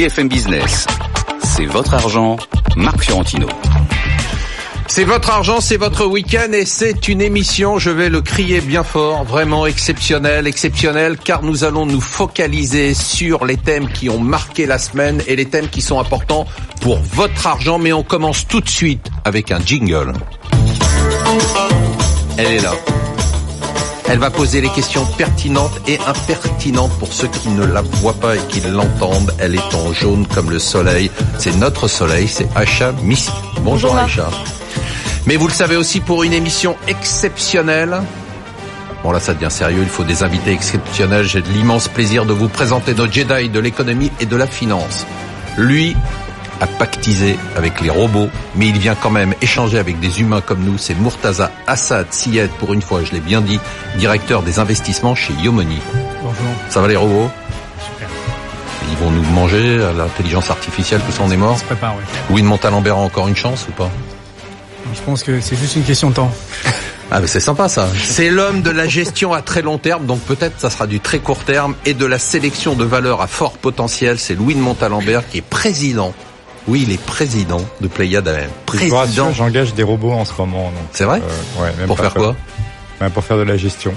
BFM Business. C'est votre argent, Marc Fiorentino. C'est votre argent, c'est votre week-end et c'est une émission, je vais le crier bien fort, vraiment exceptionnelle, exceptionnelle, car nous allons nous focaliser sur les thèmes qui ont marqué la semaine et les thèmes qui sont importants pour votre argent. Mais on commence tout de suite avec un jingle. Elle est là. Elle va poser les questions pertinentes et impertinentes pour ceux qui ne la voient pas et qui l'entendent. Elle est en jaune comme le soleil. C'est notre soleil, c'est Acha Missi. Bonjour, Acha. Mais vous le savez aussi pour une émission exceptionnelle. Bon là ça devient sérieux, il faut des invités exceptionnels. J'ai de l'immense plaisir de vous présenter notre Jedi de l'économie et de la finance. Lui a pactisé avec les robots, mais il vient quand même échanger avec des humains comme nous. C'est Murtaza Assad Siyed, pour une fois, je l'ai bien dit, directeur des investissements chez Yomoni. Bonjour. Ça va les robots? Super. Ils vont nous manger, l'intelligence artificielle, tout ça on est mort? On se prépare, oui. Louis de Montalembert a encore une chance ou pas? Je pense que c'est juste une question de temps. Ah mais c'est sympa ça. C'est l'homme de la gestion à très long terme, donc peut-être ça sera du très court terme, et de la sélection de valeurs à fort potentiel. C'est Louis de Montalembert qui est président. Oui, il est président de Pléiade AM. Président. J'engage des robots en ce moment. C'est vrai euh, ouais, même Pour faire quoi Ouais, Pour faire de la gestion.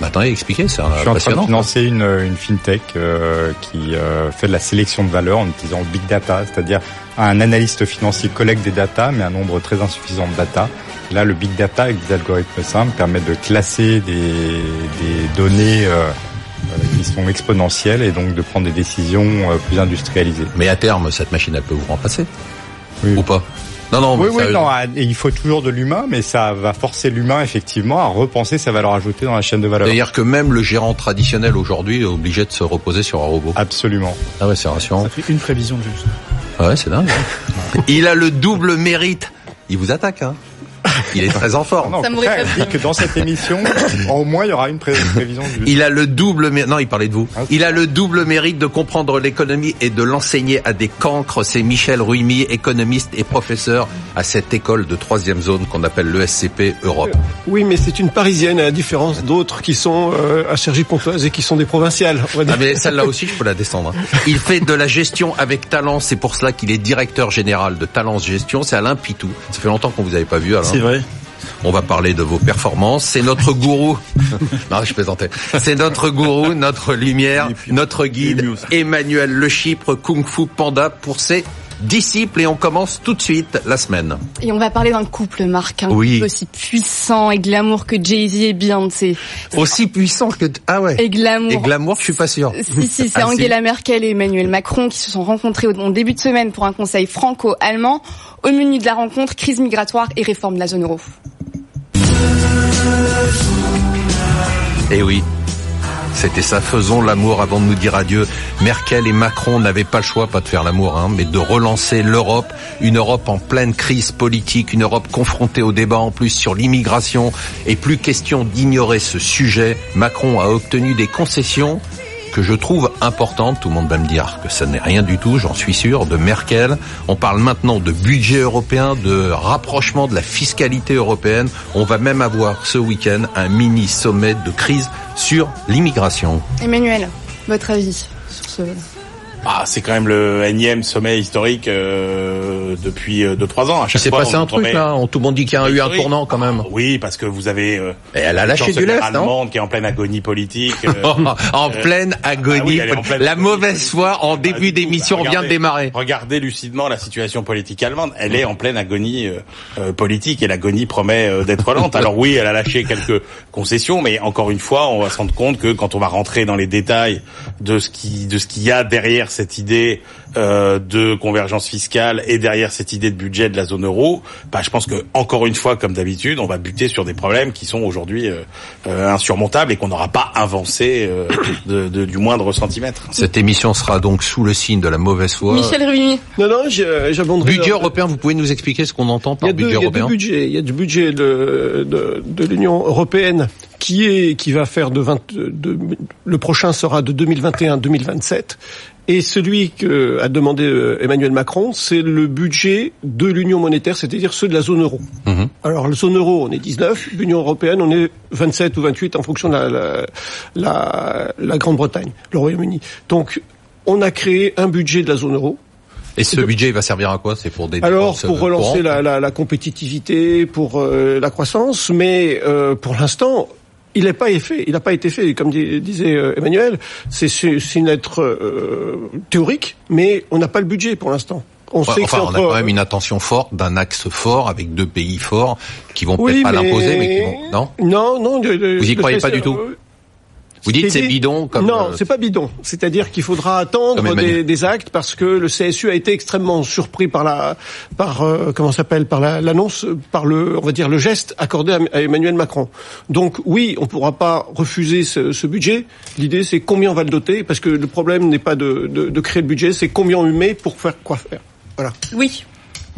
bah, Attendez, expliquez, c'est Je suis en train de financer une, une fintech euh, qui euh, fait de la sélection de valeur en utilisant le big data, c'est-à-dire un analyste financier collecte des data, mais un nombre très insuffisant de data. Là, le big data avec des algorithmes simples permet de classer des, des données euh, euh, qui sont exponentielles et donc de prendre des décisions euh, plus industrialisées. Mais à terme, cette machine, elle peut vous remplacer Oui. Ou pas Non, non, Oui, oui, non, ah, et il faut toujours de l'humain, mais ça va forcer l'humain effectivement à repenser sa valeur ajoutée dans la chaîne de valeur. C'est-à-dire que même le gérant traditionnel aujourd'hui est obligé de se reposer sur un robot. Absolument. Ah ouais, c'est rassurant. Ça fait une prévision de juste. Ah ouais, c'est dingue. hein. il a le double mérite. Il vous attaque, hein Il est très en forme. Non, Ça dis que dans cette émission, au moins il y aura une pré- prévision du. Il a le double mérite. Non, il parlait de vous. Ah, Il a le double mérite de comprendre l'économie et de l'enseigner à des cancres. C'est Michel Ruimi, économiste et professeur à cette école de troisième zone qu'on appelle l'ESCP Europe. Oui, mais c'est une parisienne à la différence d'autres qui sont euh, à Cergy-Pontoise et qui sont des provinciales. Ah mais celle-là aussi, je peux la descendre. hein. Il fait de la gestion avec talent. C'est pour cela qu'il est directeur général de Talence Gestion. C'est Alain Pitou. Ça fait longtemps qu'on vous avait pas vu, Alain. C'est vrai. On va parler de vos performances. C'est notre gourou. non, je plaisantais. C'est notre gourou, notre lumière, notre guide, Emmanuel Le Chypre, Kung Fu Panda pour ses disciples. Et on commence tout de suite la semaine. Et on va parler d'un couple, Marc, un Oui. couple aussi puissant et glamour que Jay-Z et Beyoncé. Aussi puissant que... Ah ouais. Et glamour. Et glamour, je suis pas sûr. Si, si, c'est Ah, si. Angela Merkel et Emmanuel Macron qui se sont rencontrés au en début de semaine pour un conseil franco-allemand. Au menu de la rencontre, crise migratoire et réforme de la zone euro. Eh oui. C'était ça, faisons l'amour avant de nous dire adieu. Merkel et Macron n'avaient pas le choix, pas de faire l'amour, hein, mais de relancer l'Europe, une Europe en pleine crise politique, une Europe confrontée au débat en plus sur l'immigration, et plus question d'ignorer ce sujet. Macron a obtenu des concessions que je trouve importantes. Tout le monde va me dire que ça n'est rien du tout, j'en suis sûr, de Merkel. On parle maintenant de budget européen, de rapprochement de la fiscalité européenne. On va même avoir ce week-end un mini sommet de crise sur l'immigration. Emmanuel, votre avis sur ce... Ah, c'est quand même le énième sommet historique euh, depuis 2-3 ans. À Il chaque s'est passé on un truc là, on, tout le monde dit qu'il y a eu un tournant quand même. Ah, oui, parce que vous avez euh, Et elle a la lâché du lest, non allemande qui est en pleine agonie politique. euh, en euh, pleine agonie. ah oui, en pleine la agonie mauvaise politique. foi en Pas début d'émission Bah, vient de démarrer. Regardez lucidement la situation politique allemande. Elle est en pleine agonie euh, euh, politique et l'agonie promet euh, d'être lente. Alors oui, elle a lâché quelques concessions, mais encore une fois, on va se rendre compte que quand on va rentrer dans les détails de ce qui de ce qu'il y a derrière cette idée euh, de convergence fiscale et derrière cette idée de budget de la zone euro, bah, je pense que encore une fois, comme d'habitude, on va buter sur des problèmes qui sont aujourd'hui euh, euh, insurmontables et qu'on n'aura pas avancé euh, de, de- du moindre centimètre. Cette émission sera donc sous le signe de la mauvaise foi. Michel Ruini, Non, non, j'ai- j'abonderai. Budget dans- européen, vous pouvez nous expliquer ce qu'on entend par budget il y a deux européen? budgets. Il y a du budget de, de, de l'Union européenne qui est qui va faire de 20, de, le prochain sera de 2021-2027 et celui que a demandé euh, Emmanuel Macron, c'est le budget de l'Union monétaire, c'est-à-dire ceux de la zone euro. Mhm. Alors, la zone euro, on est 19, l'Union européenne, on est 27 ou 28 en fonction de la, la, la, la Grande-Bretagne, le Royaume-Uni. Donc, On a créé un budget de la zone euro. Et ce budget il va servir à quoi? C'est pour des Alors pour euh, relancer la, la, la compétitivité, pour euh, la croissance, mais euh, pour l'instant, il n'a pas été fait. Il n'a pas été fait, comme dis- disait euh, Emmanuel. C'est une lettre euh, théorique, mais on n'a pas le budget pour l'instant. On Ouais, sait que enfin, on a quand même une attention forte d'un axe fort avec deux pays forts qui vont Oui, peut-être pas l'imposer, mais qui vont. Non? Non, non. Vous y le croyez pas du tout? Vous dites c'est bidon comme. Non, euh, c'est pas bidon. C'est-à-dire qu'il faudra attendre des, des actes parce que le CSU a été extrêmement surpris par la, par euh, comment ça s'appelle, par la- l'annonce, par le, on va dire le geste accordé à, à Emmanuel Macron. Donc oui, on pourra pas refuser ce, ce budget. L'idée c'est combien on va le doter, parce que le problème n'est pas de, de, de créer le budget, c'est combien on lui met pour faire quoi faire. Voilà. Oui.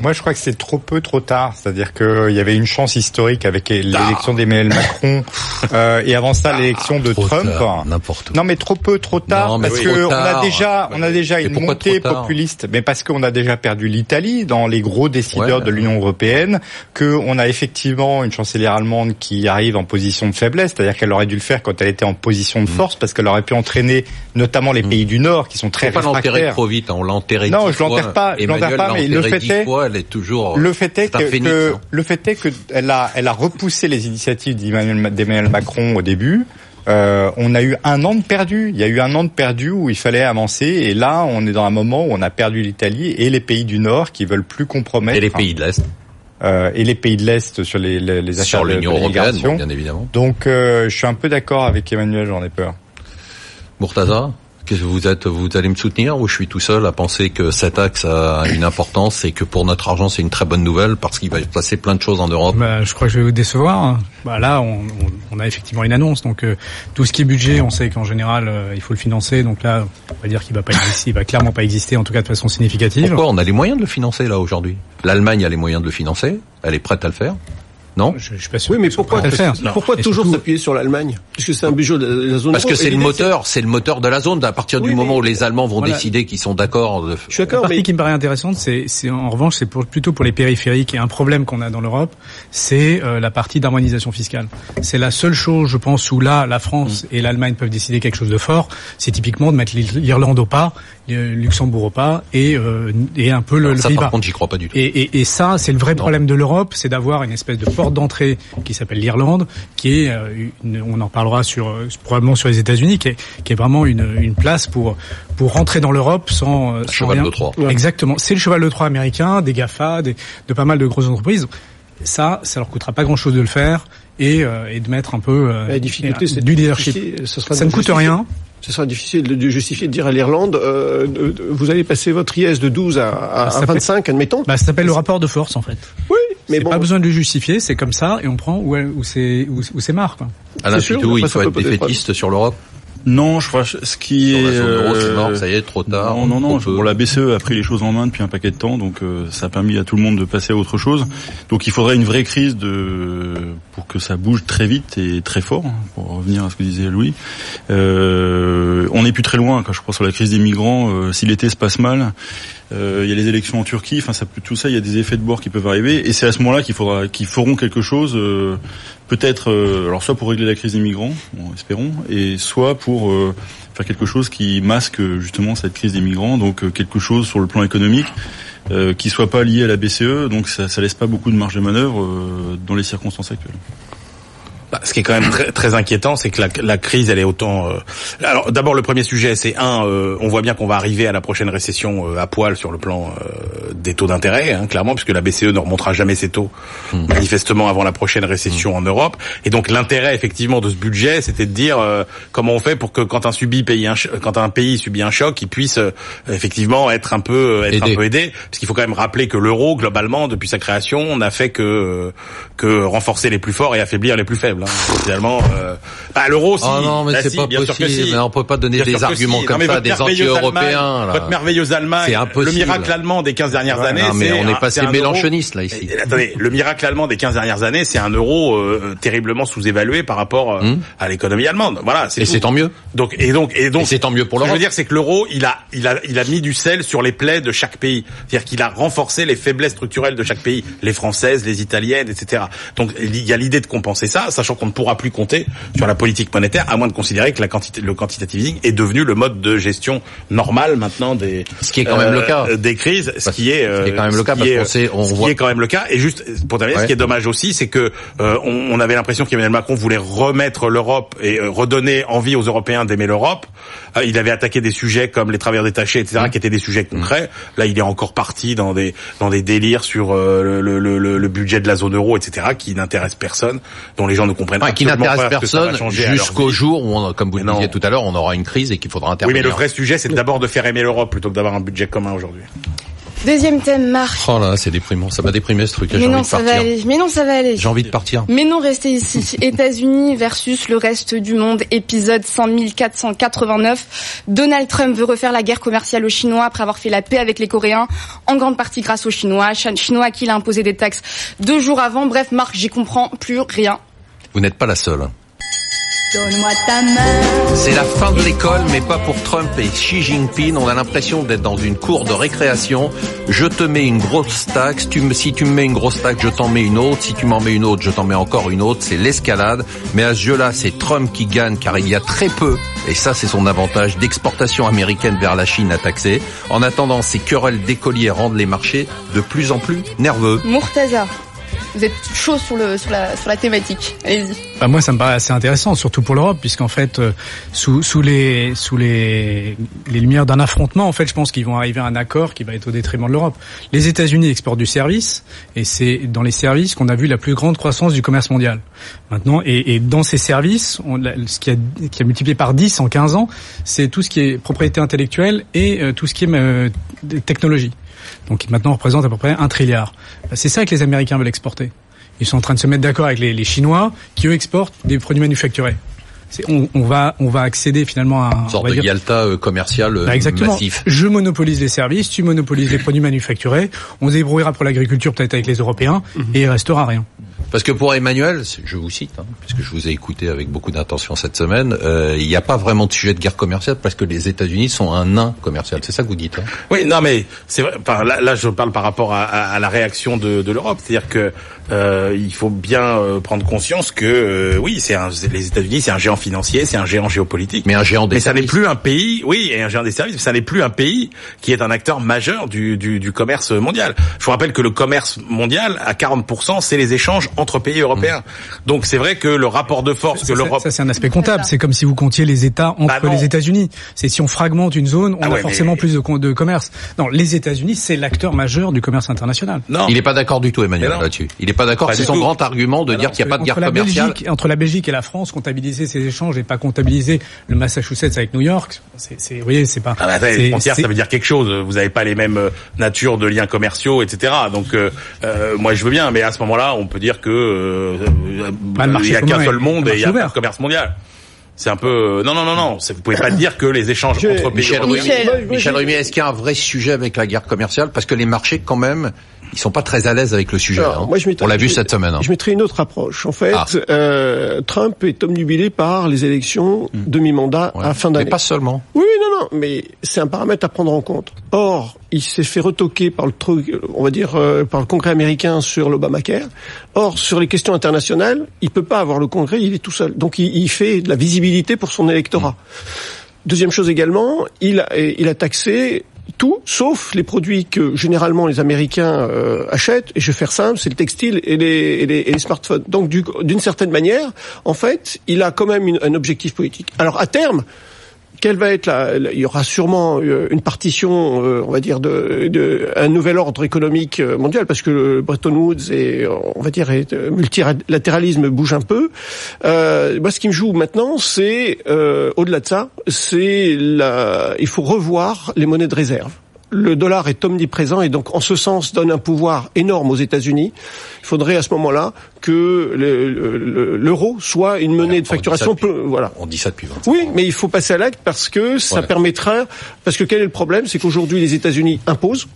Moi, je crois que c'est trop peu, trop tard. C'est-à-dire qu'il y avait une chance historique avec l'élection d'Emmanuel Macron euh, et avant ça l'élection de Trump. N'importe. Non, mais trop peu, trop tard, Non, parce oui. que on a déjà, on a déjà Mais une montée populiste, mais parce qu'on a déjà perdu l'Italie dans les gros décideurs Ouais. de l'Union européenne, que on a effectivement une chancelière allemande qui arrive en position de faiblesse, c'est-à-dire qu'elle aurait dû le faire quand elle était en position Mm. de force, parce qu'elle aurait pu entraîner notamment les pays du Nord qui sont très Faut pas l'enterrer réfractaires. trop vite, hein, on l'a enterré Non, je l'enterre pas, je l'enterre pas, mais le fait est- elle est toujours. Le fait est c'est un que, phénix, que- hein. le fait est que elle a elle a repoussé les initiatives d'Emmanuel Macron au début. Euh, on a eu un an de perdu. Il y a eu un an de perdu où il fallait avancer. Et là, on est dans un moment où on a perdu l'Italie et les pays du Nord qui veulent plus compromettre. Et les pays de l'Est. euh, et les pays de l'Est sur les, les, les Sur affaires de- l'Union européenne, bien évidemment. Donc, euh, je suis un peu d'accord avec Emmanuel. J'en ai peur. Murtaza, vous êtes, vous allez me soutenir ou je suis tout seul à penser que cet axe a une importance et que pour notre argent c'est une très bonne nouvelle parce qu'il va se passer plein de choses en Europe? Bah, je crois que je vais vous décevoir. Bah, là, on a effectivement une annonce. Donc, euh, tout ce qui est budget, on sait qu'en général, euh, il faut le financer. Donc là, on va dire qu'il va pas exister, il va clairement pas exister, en tout cas de façon significative. Pourquoi on a les moyens de le financer là aujourd'hui? L'Allemagne a les moyens de le financer, elle est prête à le faire, non je, je suis pas sûr. Oui, mais pourquoi, toujours s'appuyer sur l'Allemagne Puisque c'est un budget de la zone Parce que c'est le moteur, c'est le moteur de la zone. À partir du Oui, moment où les Allemands vont Voilà. décider qu'ils sont d'accord, de... Je suis La d'accord, partie mais qui me paraît intéressante, c'est, en revanche, c'est pour, plutôt pour les périphériques et un problème qu'on a dans l'Europe, c'est euh, la partie d'harmonisation fiscale. C'est la seule chose, je pense, où là, la France Mm. et l'Allemagne peuvent décider quelque chose de fort, c'est typiquement de mettre l'Irlande au pas, Luxembourg au pas et, euh, et un peu le, le ça Pays-Bas. par contre j'y crois pas du tout. Et, et, et ça, c'est le vrai problème de l'Europe, c'est d'avoir une espèce de porte d'entrée qui s'appelle l'Irlande, qui est, euh, une- on en parlera sur euh, probablement sur les États-Unis, qui est, qui est vraiment une, une place pour pour rentrer dans l'Europe sans, euh, sans cheval rien. de Troie. Ouais. Exactement, c'est le cheval de Troie américain, des Gafa, des, de pas mal de grosses entreprises. Ça, ça leur coûtera pas grand-chose de le faire et, euh, et de mettre un peu euh, la difficulté, c'est du de leadership. ce sera Ça ne coûte justifier- rien. Ce sera difficile de, de justifier de dire à l'Irlande, euh, vous allez passer votre IS de 12 à, à, Ça à s'appelle- 25, admettons. Bah, ça s'appelle le rapport de force en fait. oui, mais bon, pas besoin de le justifier, c'est comme ça et on prend où, où c'est où, où c'est marre quoi. Alain Pitou, il faut être défaitiste sur l'Europe. Non, je crois ce qui Sur est la zone euro, c'est euh, mort, ça y est, trop tard. Non, non, non. Bon, la BCE a pris les choses en main depuis un paquet de temps, donc euh, ça a permis à tout le monde de passer à autre chose. Donc il faudrait une vraie crise de pour que ça bouge très vite et très fort. hein, Pour revenir à ce que disait Louis, euh, on n'est plus très loin. Quand je crois sur la crise des migrants, euh, si l'été se passe mal, euh, il y a les élections en Turquie. Enfin, ça tout ça. Il y a des effets de bord qui peuvent arriver, et c'est à ce moment-là qu'il faudra, qu'ils feront quelque chose. euh, peut-être, euh, alors soit pour régler la crise des migrants, espérons, et soit pour faire quelque chose qui masque justement cette crise des migrants, donc quelque chose sur le plan économique qui soit pas lié à la BCE, donc ça, ça laisse pas beaucoup de marge de manœuvre dans les circonstances actuelles. Bah, ce qui est quand même très, très inquiétant, c'est que la, la crise, elle est autant. euh, Alors, d'abord, le premier sujet, c'est un, euh, on voit bien qu'on va arriver à la prochaine récession euh, à poil sur le plan euh, des taux d'intérêt, hein, clairement, puisque la BCE ne remontera jamais ses taux, manifestement, avant la prochaine récession en Europe. Et donc, l'intérêt, effectivement, de ce budget, c'était de dire euh, comment on fait pour que quand un subit pays, un quand un pays subit un choc, il puisse euh, effectivement être un peu, être Aider. un peu aidé, parce qu'il faut quand même rappeler que l'euro, globalement, depuis sa création, n'a fait que que renforcer les plus forts et affaiblir les plus faibles. Hein. Finalement, euh... bah, l'euro, si. Oh non, mais Bah, c'est si, pas bien possible. si. Mais on peut pas donner Bien des arguments si. comme Non, ça, des anti-européens. Votre merveilleuse Allemagne, le miracle allemand des 15 dernières années. Non, mais c'est on est passé euro- là, ici. Attendez, le miracle allemand des 15 dernières années, c'est un euro euh, terriblement sous-évalué par rapport euh, Hum. à l'économie allemande. Voilà, Et c'est tant mieux. Donc et donc et donc c'est tant mieux pour Ce que je veux dire, c'est que l'euro, il a il a il a mis du sel sur les plaies de chaque pays. C'est-à-dire qu'il a renforcé les faiblesses structurelles de chaque pays, les françaises, les italiennes, etc. Donc il y a l'idée de compenser ça, sachant sachant qu'on ne pourra plus compter sur la politique monétaire, à moins de considérer que la quantité, le quantitative easing est devenu le mode de gestion normal maintenant des ce qui est quand même le cas des crises, ce qui est, ce qui est quand même le cas parce qu'on sait, on ce voit... qui est quand même le cas. Et juste pour terminer, Ouais. ce qui est dommage aussi, c'est que euh, on, on avait l'impression qu'Emmanuel Macron voulait remettre l'Europe et euh, redonner envie aux Européens d'aimer l'Europe. Euh, il avait attaqué des sujets comme les travailleurs détachés, etc., Mm. qui étaient des sujets concrets. Là, il est encore parti dans des dans des délires sur euh, le, le, le, le budget de la zone euro, etc., qui n'intéressent personne, dont les gens ne comprennent Enfin, qui n'intéresse personne jusqu'au jour où, on, comme vous le disiez tout à l'heure, on aura une crise et qu'il faudra Oui, intervenir. mais le vrai sujet, c'est d'abord de faire aimer l'Europe plutôt que d'avoir un budget commun aujourd'hui. Deuxième thème, Marc. Oh là, c'est déprimant. Ça m'a déprimé ce truc. Mais envie non, de ça va aller. Mais non, ça va aller. J'ai envie de partir. Mais non, restez ici. États-Unis versus le reste du monde, épisode 5489. Donald Trump veut refaire la guerre commerciale aux Chinois après avoir fait la paix avec les Coréens, en grande partie grâce aux Chinois. Ch- Chinois à qui il a imposé des taxes deux jours avant. Bref, Marc, j'y comprends plus rien. Vous n'êtes pas la seule. Donne-moi ta main. C'est la fin de l'école, mais pas pour Trump et Xi Jinping. On a l'impression d'être dans une cour de récréation. Je te mets une grosse taxe. Tu me, si tu me mets une grosse taxe, je t'en mets une autre. Si tu m'en mets une autre, je t'en mets encore une autre. C'est l'escalade. Mais à ce jeu-là, c'est Trump qui gagne car il y a très peu, et ça c'est son avantage, d'exportation américaine vers la Chine à taxer. En attendant, ces querelles d'écoliers rendent les marchés de plus en plus nerveux. Murtaza, vous êtes chaud sur, le, sur, la, sur la thématique. Allez-y. Bah, moi, ça me paraît assez intéressant, surtout pour l'Europe, puisqu'en fait, euh, sous, sous les sous les, les lumières d'un affrontement, en fait, je pense qu'ils vont arriver à un accord qui va être au détriment de l'Europe. Les États-Unis exportent du service, et c'est dans les services qu'on a vu la plus grande croissance du commerce mondial. Maintenant, et, et dans ces services, on, ce qui a, qui a multiplié par 10 en 15 ans, c'est tout ce qui est propriété intellectuelle et euh, tout ce qui est euh, technologie. Donc, qui maintenant représente à peu près un trilliard. Bah, c'est ça que les Américains veulent exporter. Ils sont en train de se mettre d'accord avec les, les Chinois qui eux exportent des produits manufacturés. C'est- On, on va on va accéder finalement à un Une sorte de dire- Yalta euh, commercial euh, bah, exactement. massif. Je monopolise les services, tu monopolises les produits manufacturés. On se débrouillera pour l'agriculture peut-être avec les Européens et il restera rien. Parce que pour Emmanuel, je vous cite, hein, puisque je vous ai écouté avec beaucoup d'intention cette semaine, euh, il n'y a pas vraiment de sujet de guerre commerciale parce que les États-Unis sont un nain commercial. C'est ça que vous dites. Hein Oui, non, mais c'est vrai. Enfin, là, là, je parle par rapport à, à- à la réaction de, de l'Europe, c'est-à-dire que euh, il faut bien euh, prendre conscience que euh, oui, c'est les États-Unis, c'est un géant financier, c'est un géant géopolitique. Mais un géant des Mais ça n'est plus un pays, oui, et un géant des services, mais ça n'est plus un pays qui est un acteur majeur du, du, du commerce mondial. Je vous rappelle que le commerce mondial, à 40%, c'est les échanges entre pays européens. Donc c'est vrai que le rapport de force que l'Europe... ça, c'est un aspect comptable. C'est comme si vous comptiez les États entre Bah non. les États-Unis. C'est si on fragmente une zone, on Ah a ouais, forcément mais- plus de, com- de commerce. Non, les États-Unis, c'est l'acteur majeur du commerce international. Non. Il n'est pas d'accord du tout, Emmanuel, là-dessus. Il n'est pas d'accord. C'est son tout. grand argument de dire qu'il n'y a pas de guerre entre la commerciale. Belgique, entre la Belgique et la France, comptabiliser ces échanges et pas comptabiliser le Massachusetts avec New York, c'est, c'est, vous voyez, c'est pas. Ah bah, attendez, les frontières, ça veut dire quelque chose. Vous n'avez pas les mêmes euh, natures de liens commerciaux, etc. Donc, euh, euh, moi, je veux bien, mais à ce moment-là, on peut dire que euh, euh, Bah, il y a qu'un seul monde et il y a ouvert. commerce mondial. C'est un peu non non non non. c'est- Vous pouvez pas dire que les échanges entre pays Michel Michel. Michel Rumi, est-ce qu'il y a un vrai sujet avec la guerre commerciale? Parce que les marchés, quand même, ils sont pas très à l'aise avec le sujet. Alors, hein. moi, je mettrais- On l'a vu cette semaine. hein. Je mettrai une autre approche. En fait, Ah. euh, Trump est omnubilé par les élections demi-mandat Ouais. à fin Mais d'année. pas seulement. Oui, non, non, mais c'est un paramètre à prendre en compte. Or, il s'est fait retoquer par le truc, on va dire, euh, par le Congrès américain sur l'Obamacare. Or, sur les questions internationales, il peut pas avoir le Congrès, il est tout seul. Donc, il, il fait de la visibilité pour son électorat. Deuxième chose également, il a, il a taxé tout, sauf les produits que généralement les Américains euh, achètent. Et je vais faire simple, c'est le textile et les, smartphones. Donc, du- d'une certaine manière, en fait, il a quand même un objectif politique. Alors, à terme, quelle va être la, il y aura sûrement euh, une partition, euh, on va dire, de, un nouvel ordre économique euh, mondial, parce que le Bretton Woods et on va dire, multilatéralisme bouge un peu. Euh, moi, ce qui me joue maintenant, c'est au-delà de ça, c'est il faut revoir les monnaies de réserve. Le dollar est omniprésent et donc en ce sens donne un pouvoir énorme aux États-Unis. Il faudrait à ce moment-là que le- le- le- l'euro soit une monnaie de on facturation. depuis- peu- voilà. On dit ça depuis 25 Oui, ans. mais il faut passer à l'acte parce que ça Voilà. permettra. Parce que quel est le problème? C'est qu'aujourd'hui les États-Unis imposent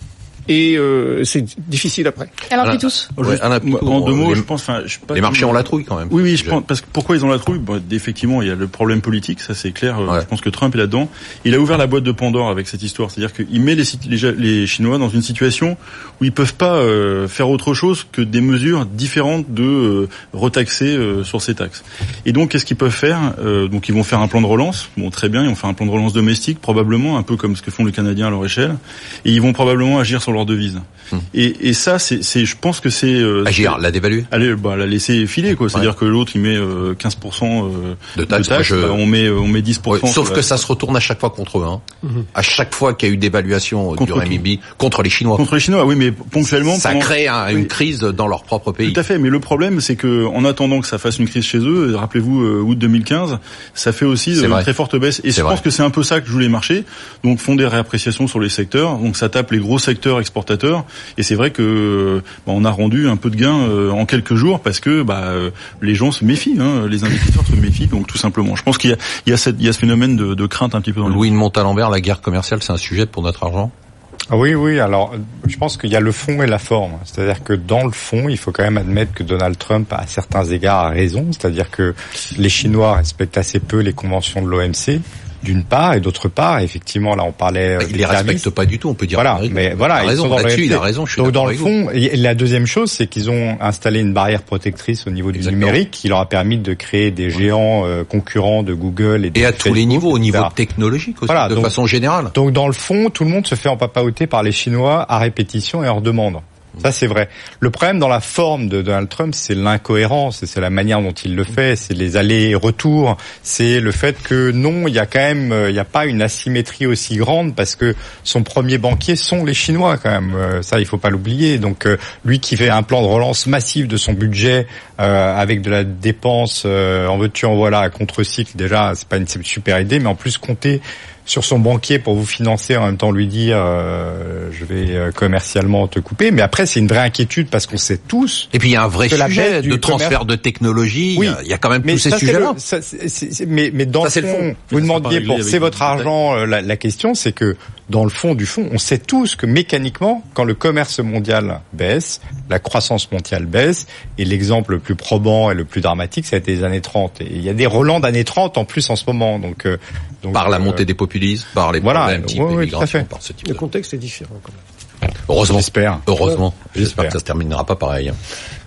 et euh, c'est difficile après. Alors, tous. Ouais, Moi, en deux mots, les- je pense, enfin, je pas Les marchés ont la trouille quand même. Oui, oui, je pense parce que pourquoi ils ont la trouille? Bon, Effectivement, il y a le problème politique, ça c'est clair. euh, Ouais. Je pense que Trump est là-dedans. Il a ouvert la boîte de Pandore avec cette histoire, c'est-à-dire qu'il met les, Chinois dans une situation où ils peuvent pas euh, faire autre chose que des mesures différentes de euh, retaxer euh, sur ces taxes. Et donc, qu'est-ce qu'ils peuvent faire? Euh, Donc, ils vont faire un plan de relance. Bon, très bien, ils vont faire un plan de relance domestique, probablement, un peu comme ce que font les Canadiens à leur échelle, et ils vont probablement agir sur leur devise. Et, et ça, c'est, je pense que c'est euh, Agir, la dévaluer. Allez, bah, la laisser filer, quoi. C'est-à-dire que l'autre, il met euh, 15% euh, De taxes, moi, je- bah, on met, on met 10%. Ouais, sur sauf la- que ça se retourne à chaque fois contre eux. Hein. À chaque fois qu'il y a eu dévaluation du Contre qui renminbi contre les Chinois. Contre les Chinois, oui, mais ponctuellement. ça pendant- crée un- Oui. une crise dans leur propre pays. Tout à fait, mais le problème, c'est que en attendant que ça fasse une crise chez eux, rappelez-vous euh, août 2015, ça fait aussi euh, une vrai. très forte baisse. Et je vrai. pense que c'est un peu ça que jouent les marchés. Donc font des réappréciations sur les secteurs. Donc ça tape les gros secteurs exportateurs. Et c'est vrai que euh, bah, on a rendu un peu de gain euh, en quelques jours parce que bah, euh, les gens se méfient, hein, les investisseurs se méfient. Donc tout simplement, je pense qu'il y a, il y a, cette- il y a ce phénomène de, de crainte un petit peu dans le Louis de Montalembert, la guerre commerciale, c'est un sujet pour notre argent? Ah Oui, oui. Alors, je pense qu'il y a le fond et la forme. C'est-à-dire que dans le fond, il faut quand même admettre que Donald Trump, à certains égards, a raison. C'est-à-dire que les Chinois respectent assez peu les conventions de l'OMC, d'une part, et d'autre part, effectivement, là, on parlait. euh, Il des les respecte pas du tout, on peut dire. Voilà, mais voilà, Il ils sont là-dessus, il a raison, je suis Donc dans le fond, et la deuxième chose, c'est qu'ils ont installé une barrière protectrice au niveau du numérique, qui leur a permis de créer des géants euh, concurrents de Google et, de Et à tous les niveaux, au niveau technologique aussi, Voilà, de donc- façon générale. Donc dans le fond, tout le monde se fait empapaoter par les Chinois à répétition et hors demande. Ça c'est vrai. Le problème dans la forme de Donald Trump, c'est l'incohérence, et c'est la manière dont il le fait, c'est les allers-retours, c'est le fait que non, il y a quand même, euh, il n'y a pas une asymétrie aussi grande parce que son premier banquier sont les Chinois quand même. Euh, Ça, il faut pas l'oublier. Donc euh, lui qui fait un plan de relance massif de son budget avec de la dépense en veux-tu en voilà à contre-cycle, déjà c'est pas une super idée, mais en plus compter sur son banquier pour vous financer en même temps lui dire euh, je vais euh, commercialement te couper mais après c'est une vraie inquiétude parce qu'on sait tous Et puis il y a un vrai sujet de transfert commerce- de technologie. Oui. Il y a- quand même mais tous ces sujets-là. mais, mais dans Ça, le fond, vous demandiez pour c'est votre argent, euh, la, la question c'est que dans le fond du fond, on sait tous que mécaniquement, quand le commerce mondial baisse, la croissance mondiale baisse, et l'exemple le plus probant et le plus dramatique, ça a été les années 30. Et il y a des relents d'années 30 en plus en ce moment. Donc, euh, donc Par la euh, montée des populismes, par les voilà, problèmes type ouais, ouais, tout à immigration, fait. par ce type Le de... contexte est différent. Quand même. Heureusement. J'espère. Heureusement. J'espère que ça se terminera pas pareil.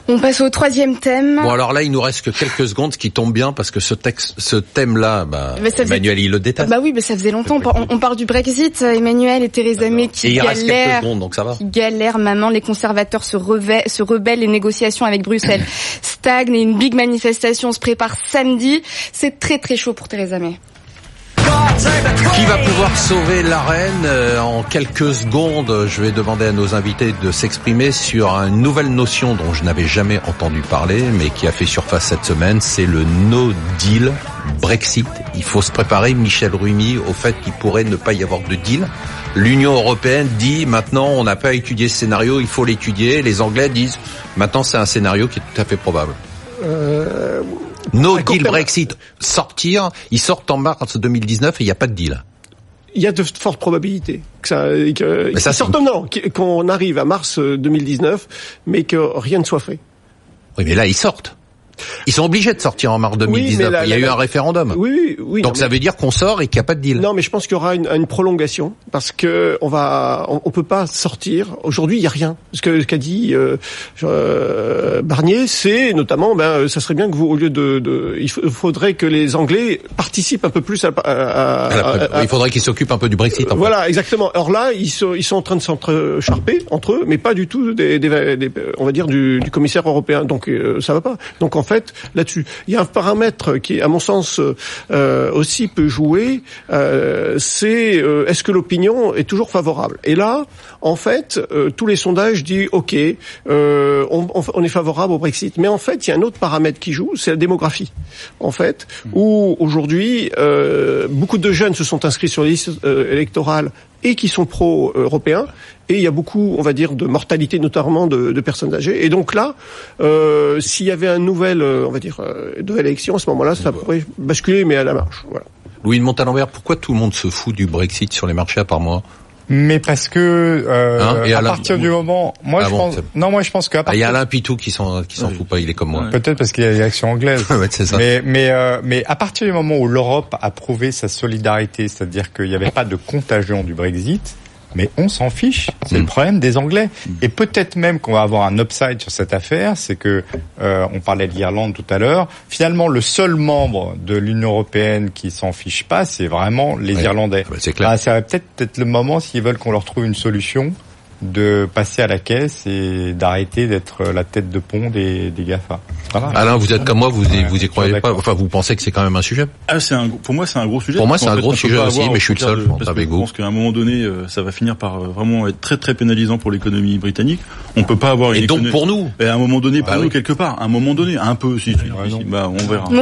On passe au troisième thème. Bon alors là, il nous reste que quelques secondes, ce qui tombe bien parce que ce texte, ce thème-là, bah, faisait- Emmanuel, il le déteste. Bah oui, mais ça faisait longtemps. On, on parle du Brexit, Emmanuel et Theresa May Et qui il reste quelques galèrent. secondes, donc ça va. qui galèrent maman, les conservateurs se, revê- se rebellent, les négociations avec Bruxelles stagnent et une big manifestation se prépare samedi. C'est très très chaud pour Theresa May. Qui va pouvoir sauver la reine Euh, En quelques secondes, je vais demander à nos invités de s'exprimer sur une nouvelle notion dont je n'avais jamais entendu parler, mais qui a fait surface cette semaine, c'est le no deal Brexit. Il faut se préparer, Michel Rumi, au fait qu'il pourrait ne pas y avoir de deal. L'Union européenne dit maintenant on n'a pas étudié ce scénario, il faut l'étudier. Les Anglais disent maintenant c'est un scénario qui est tout à fait probable. Euh, No deal. Brexit, sortir, ils sortent en mars 2019 et il n'y a pas de deal. il y a de fortes probabilités que ça, que, Mais sortent- non, qu'on arrive à mars euh, 2019, mais que rien ne soit fait. Oui, mais là, ils sortent. Ils sont obligés de sortir en mars 2019. mais la- Il y a la- eu un référendum. Oui, oui, oui. Donc non, ça mais- veut dire qu'on sort et qu'il n'y a pas de deal. Non, mais je pense qu'il y aura une, une prolongation parce que on va, on, on peut pas sortir. Aujourd'hui, il y a rien. Ce que ce qu'a dit euh, euh, Barnier, c'est notamment, ben, euh, ça serait bien que vous, au lieu de, de il fa- faudrait que les Anglais participent un peu plus à, il faudrait qu'ils s'occupent un peu du Brexit. en fait. Voilà, exactement. Alors là, ils sont, ils sont en train de s'entrecharper entre eux, mais pas du tout des, des- des- on va dire du, du commissaire européen. Donc euh, ça va pas. Donc en fait, là-dessus, il y a un paramètre qui, à mon sens, euh, aussi peut jouer. euh, c'est euh, est-ce que l'opinion est toujours favorable? Et là, en fait, euh, tous les sondages disent OK, euh, on, on- est favorable au Brexit. Mais en fait, il y a un autre paramètre qui joue, c'est la démographie. En fait, où aujourd'hui, euh, beaucoup de jeunes se sont inscrits sur les listes électorales et qui sont pro-européens. Et il y a beaucoup, on va dire, de mortalité, notamment de, de personnes âgées. Et donc là, euh, s'il y avait un nouvel, euh, on va dire, euh, une nouvelle élection, à ce moment-là, ça pourrait basculer, mais à la marche. Voilà. Louis de Montalembert, pourquoi tout le monde se fout du Brexit sur les marchés à part moi? Mais parce que euh, Hein, et à Alain- partir du moment, moi Ah je bon, pense, non moi je pense qu'à Ah, Il y partir a Alain Pitou qui s'en qui s'en fout pas, il est comme moi. Peut-être parce qu'il y a l'élection anglaise. Ouais, c'est ça. Mais mais euh, mais à partir du moment où l'Europe a prouvé sa solidarité, c'est-à-dire qu'il n'y avait pas de contagion du Brexit, mais on s'en fiche. C'est Mm. le problème des Anglais. Et peut-être même qu'on va avoir un upside sur cette affaire, c'est que euh, on parlait de l'Irlande tout à l'heure. Finalement, le seul membre de l'Union européenne qui s'en fiche pas, c'est vraiment les. Irlandais. C'est clair. Ça va peut-être être le moment s'ils veulent qu'on leur trouve une solution de passer à la caisse et d'arrêter d'être la tête de pont des, des GAFA. Voilà. Alain, vous êtes comme moi, vous Ouais, vous y croyez pas. Enfin, vous pensez que c'est quand même un sujet. Ah, c'est un, pour moi, c'est un gros sujet. Pour moi, c'est un fait, gros sujet aussi, mais je suis le seul, de- je pense, Je pense qu'à un moment donné, euh, ça va finir par euh, vraiment être très très pénalisant pour l'économie britannique. On peut pas avoir une Et donc économie- pour nous. Et à un moment donné, pour Bah nous oui. quelque part, à un moment donné, un peu, si, si, bah, on verra. Non,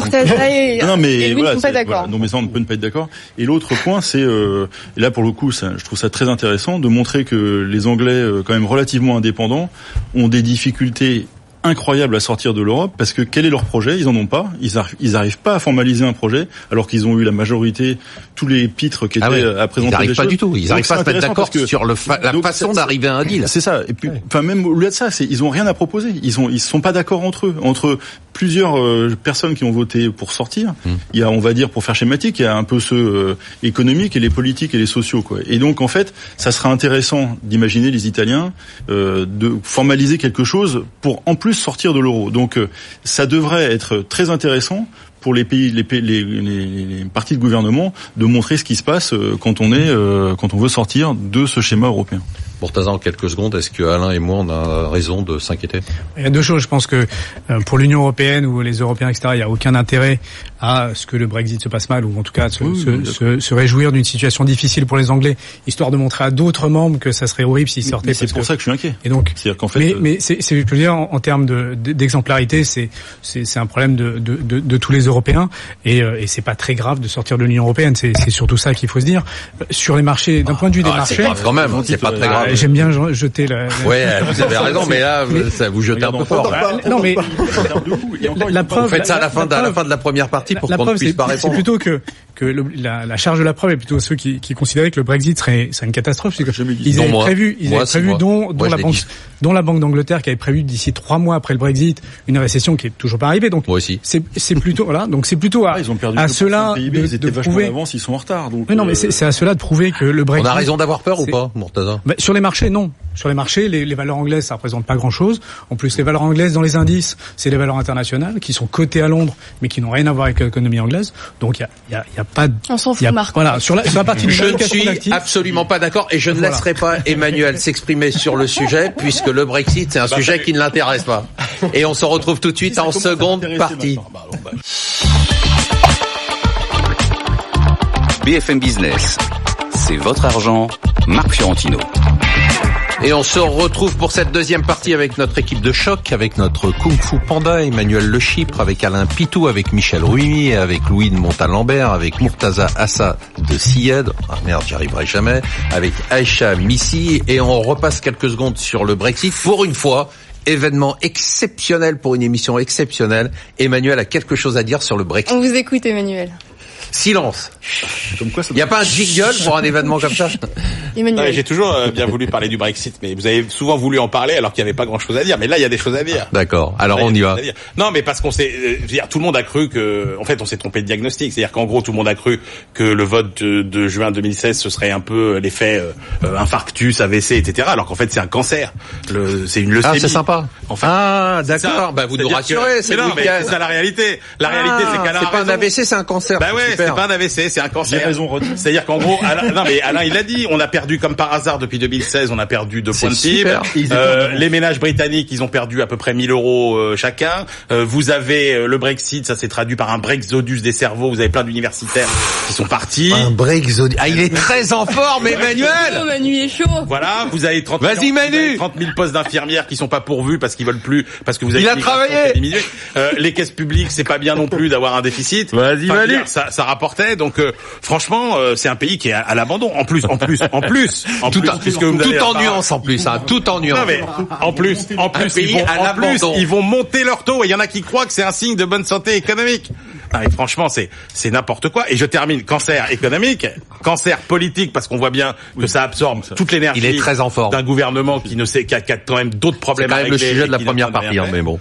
non, mais et voilà, pas voilà. non, mais ça, on ne peut ne pas être d'accord. Et l'autre point, c'est, euh, et là, pour le coup, ça, je trouve ça très intéressant de montrer que les Anglais, euh, quand même relativement indépendants, ont des difficultés incroyables à sortir de l'Europe parce que quel est leur projet? Ils en ont pas. Ils arrivent, ils arrivent pas à formaliser un projet alors qu'ils ont eu la majorité, tous les pitres qui étaient Ah à présenter Ils n'arrivent pas choses. du tout. Ils n'arrivent pas à se mettre d'accord sur le fa- la donc, façon d'arriver à un deal. c'est ça. Et puis, enfin même au-delà de ça, c'est ils ont rien à proposer. Ils ont ils sont pas d'accord entre eux, entre plusieurs euh, personnes qui ont voté pour sortir. Hmm. Il y a, on va dire, pour faire schématique, il y a un peu ceux euh, économiques et les politiques et les sociaux, quoi. Et donc en fait, ça sera intéressant d'imaginer les Italiens euh, de formaliser quelque chose pour en plus sortir de l'euro. Donc euh, ça devrait être très intéressant pour les pays, les, les, les, les partis de gouvernement de montrer ce qui se passe euh, quand on est, euh, quand on veut sortir de ce schéma européen. Mortaza, en quelques secondes, est-ce que Alain et moi, on a raison de s'inquiéter? Il y a deux choses. Je pense que euh, pour l'Union européenne ou les Européens, etc., il n'y a aucun intérêt à ce que le Brexit se passe mal ou en tout cas se, Oui, se- oui, se- se réjouir d'une situation difficile pour les Anglais, histoire de montrer à d'autres membres que ça serait horrible s'ils sortaient. C'est pour que- ça que je suis inquiet. Et donc, C'est-à-dire qu'en fait, mais, euh, mais c'est, c'est, je veux dire, en, en termes de, de- d'exemplarité, c'est, c'est, c'est un problème de, de, de, de tous les Européens, et, euh, et c'est pas très grave de sortir de l'Union européenne. C'est, c'est surtout ça qu'il faut se dire. Euh, Sur les marchés, d'un point de vue des Ah, c'est marchés, grave quand même, c'est pas très grave. euh, j'aime bien je- jeter la. la- Ouais, vous avez raison, mais là, ça vous jetez un peu fort. Ah, non mais la, la preuve, faites ça à la fin, de, à la fin de la première partie pour la qu'on ne preuve, puisse c'est, plutôt que que le- la, la charge de la preuve est plutôt ceux qui, qui considéraient que le Brexit serait, serait une catastrophe. Que ils avaient moi. prévu, ils Moi, avaient prévu dont, Moi, dont la banque, dont la banque d'Angleterre qui avait prévu d'ici trois mois après le Brexit une récession qui est toujours pas arrivée. Donc Moi aussi. c'est c'est plutôt voilà donc c'est plutôt à, Ah, ils ont perdu à 2% ceux-là de PIB, de, ils étaient de vachement prouver. en avance, ils sont en retard. Donc, Mais non mais euh, c'est c'est à ceux-là de prouver que le On Brexit. a raison d'avoir peur ou pas, Mortaza Bah, sur les marchés, non. Sur les marchés, les, les valeurs anglaises, ça représente pas grand-chose. En plus, les valeurs anglaises dans les indices, c'est les valeurs internationales qui sont cotées à Londres, mais qui n'ont rien à voir avec l'économie anglaise. Donc, il y a, il y, a, il y a pas de... On s'en fout, a- Marc. Voilà, sur la, sur la partie Je ne suis absolument pas d'accord et je ne Voilà. laisserai pas Emmanuel s'exprimer sur le sujet puisque le Brexit c'est un sujet qui ne l'intéresse pas. Et on se retrouve tout de suite en seconde partie. BFM Business, c'est votre argent, Marc Fiorentino. Et on se retrouve pour cette deuxième partie avec notre équipe de choc, avec notre Kung Fu Panda, Emmanuel Le Chypre, avec Alain Pitou, avec Michel Ruimi, avec Louis de Montalembert, avec Murtaza Assa de Sied, ah merde, j'y arriverai jamais, avec Aïcha Missi, et on repasse quelques secondes sur le Brexit. Pour une fois, événement exceptionnel pour une émission exceptionnelle, Emmanuel a quelque chose à dire sur le Brexit. On vous écoute, Emmanuel. Silence. Comme quoi, ça Il n'y a pas un jingle pour un événement comme ça. J'ai toujours euh, bien voulu parler du Brexit, mais vous avez souvent voulu en parler alors qu'il n'y avait pas grand-chose à dire. Mais là, il y a des choses à dire. D'accord, alors Là, on y va. Non, mais parce qu'on s'est, euh, je veux dire, tout le monde a cru que, en fait, on s'est trompé de diagnostic. C'est-à-dire qu'en gros, tout le monde a cru que le vote de, de juin 2016 ce serait un peu l'effet euh, euh, infarctus, AVC, etc. Alors qu'en fait, c'est un cancer. Le, c'est une leucémie. Ah, c'est sympa. En fait, ah, c'est d'accord. Bah, vous nous rassurez, c'est c'est la réalité. La réalité, c'est qu'Alain c'est a pas un. AVC, c'est un cancer. Bah ouais. C'est pas un AVC, c'est un cancer. J'ai raison, Rodi. C'est-à-dire qu'en gros, Alain, non mais Alain, il a dit, on a perdu comme par hasard depuis 2016, on a perdu deux points de PIB. Euh, les ménages britanniques, ils ont perdu à peu près 1000 euros euh, chacun. Euh, vous avez euh, le Brexit, ça s'est traduit par un Brexodus des cerveaux. Vous avez plein d'universitaires qui sont partis. Un break zone. Ah, il est très en forme, Emmanuel. Manu est chaud. Voilà, vous avez 30 Vas-y, 000, Manu. vous avez 30 000 postes d'infirmières qui sont pas pourvus parce qu'ils veulent plus, parce que vous avez Il a travaillé. Euh, les caisses publiques, c'est pas bien non plus d'avoir un déficit. Vas-y, Enfin, Manu. dire, Ça, ça rapportait. Donc, euh, franchement, euh, c'est un pays qui est à, à l'abandon. En plus, en plus, en plus, en Tout, plus, en- puisque vous tout en nuance en plus, hein, tout en nuance. Non mais en plus, en plus, pays ils vont, à en plus, ils vont monter leur taux et il y en a qui croient que c'est un signe de bonne santé économique. Ah, mais franchement, c'est c'est n'importe quoi. Et je termine cancer économique, cancer politique, parce qu'on voit bien que ça absorbe toute l'énergie. Il est très en forme. D'un gouvernement qui ne sait, qui a quand même d'autres C'est problèmes quand à même le sujet et de la première partie, hein, mais bon.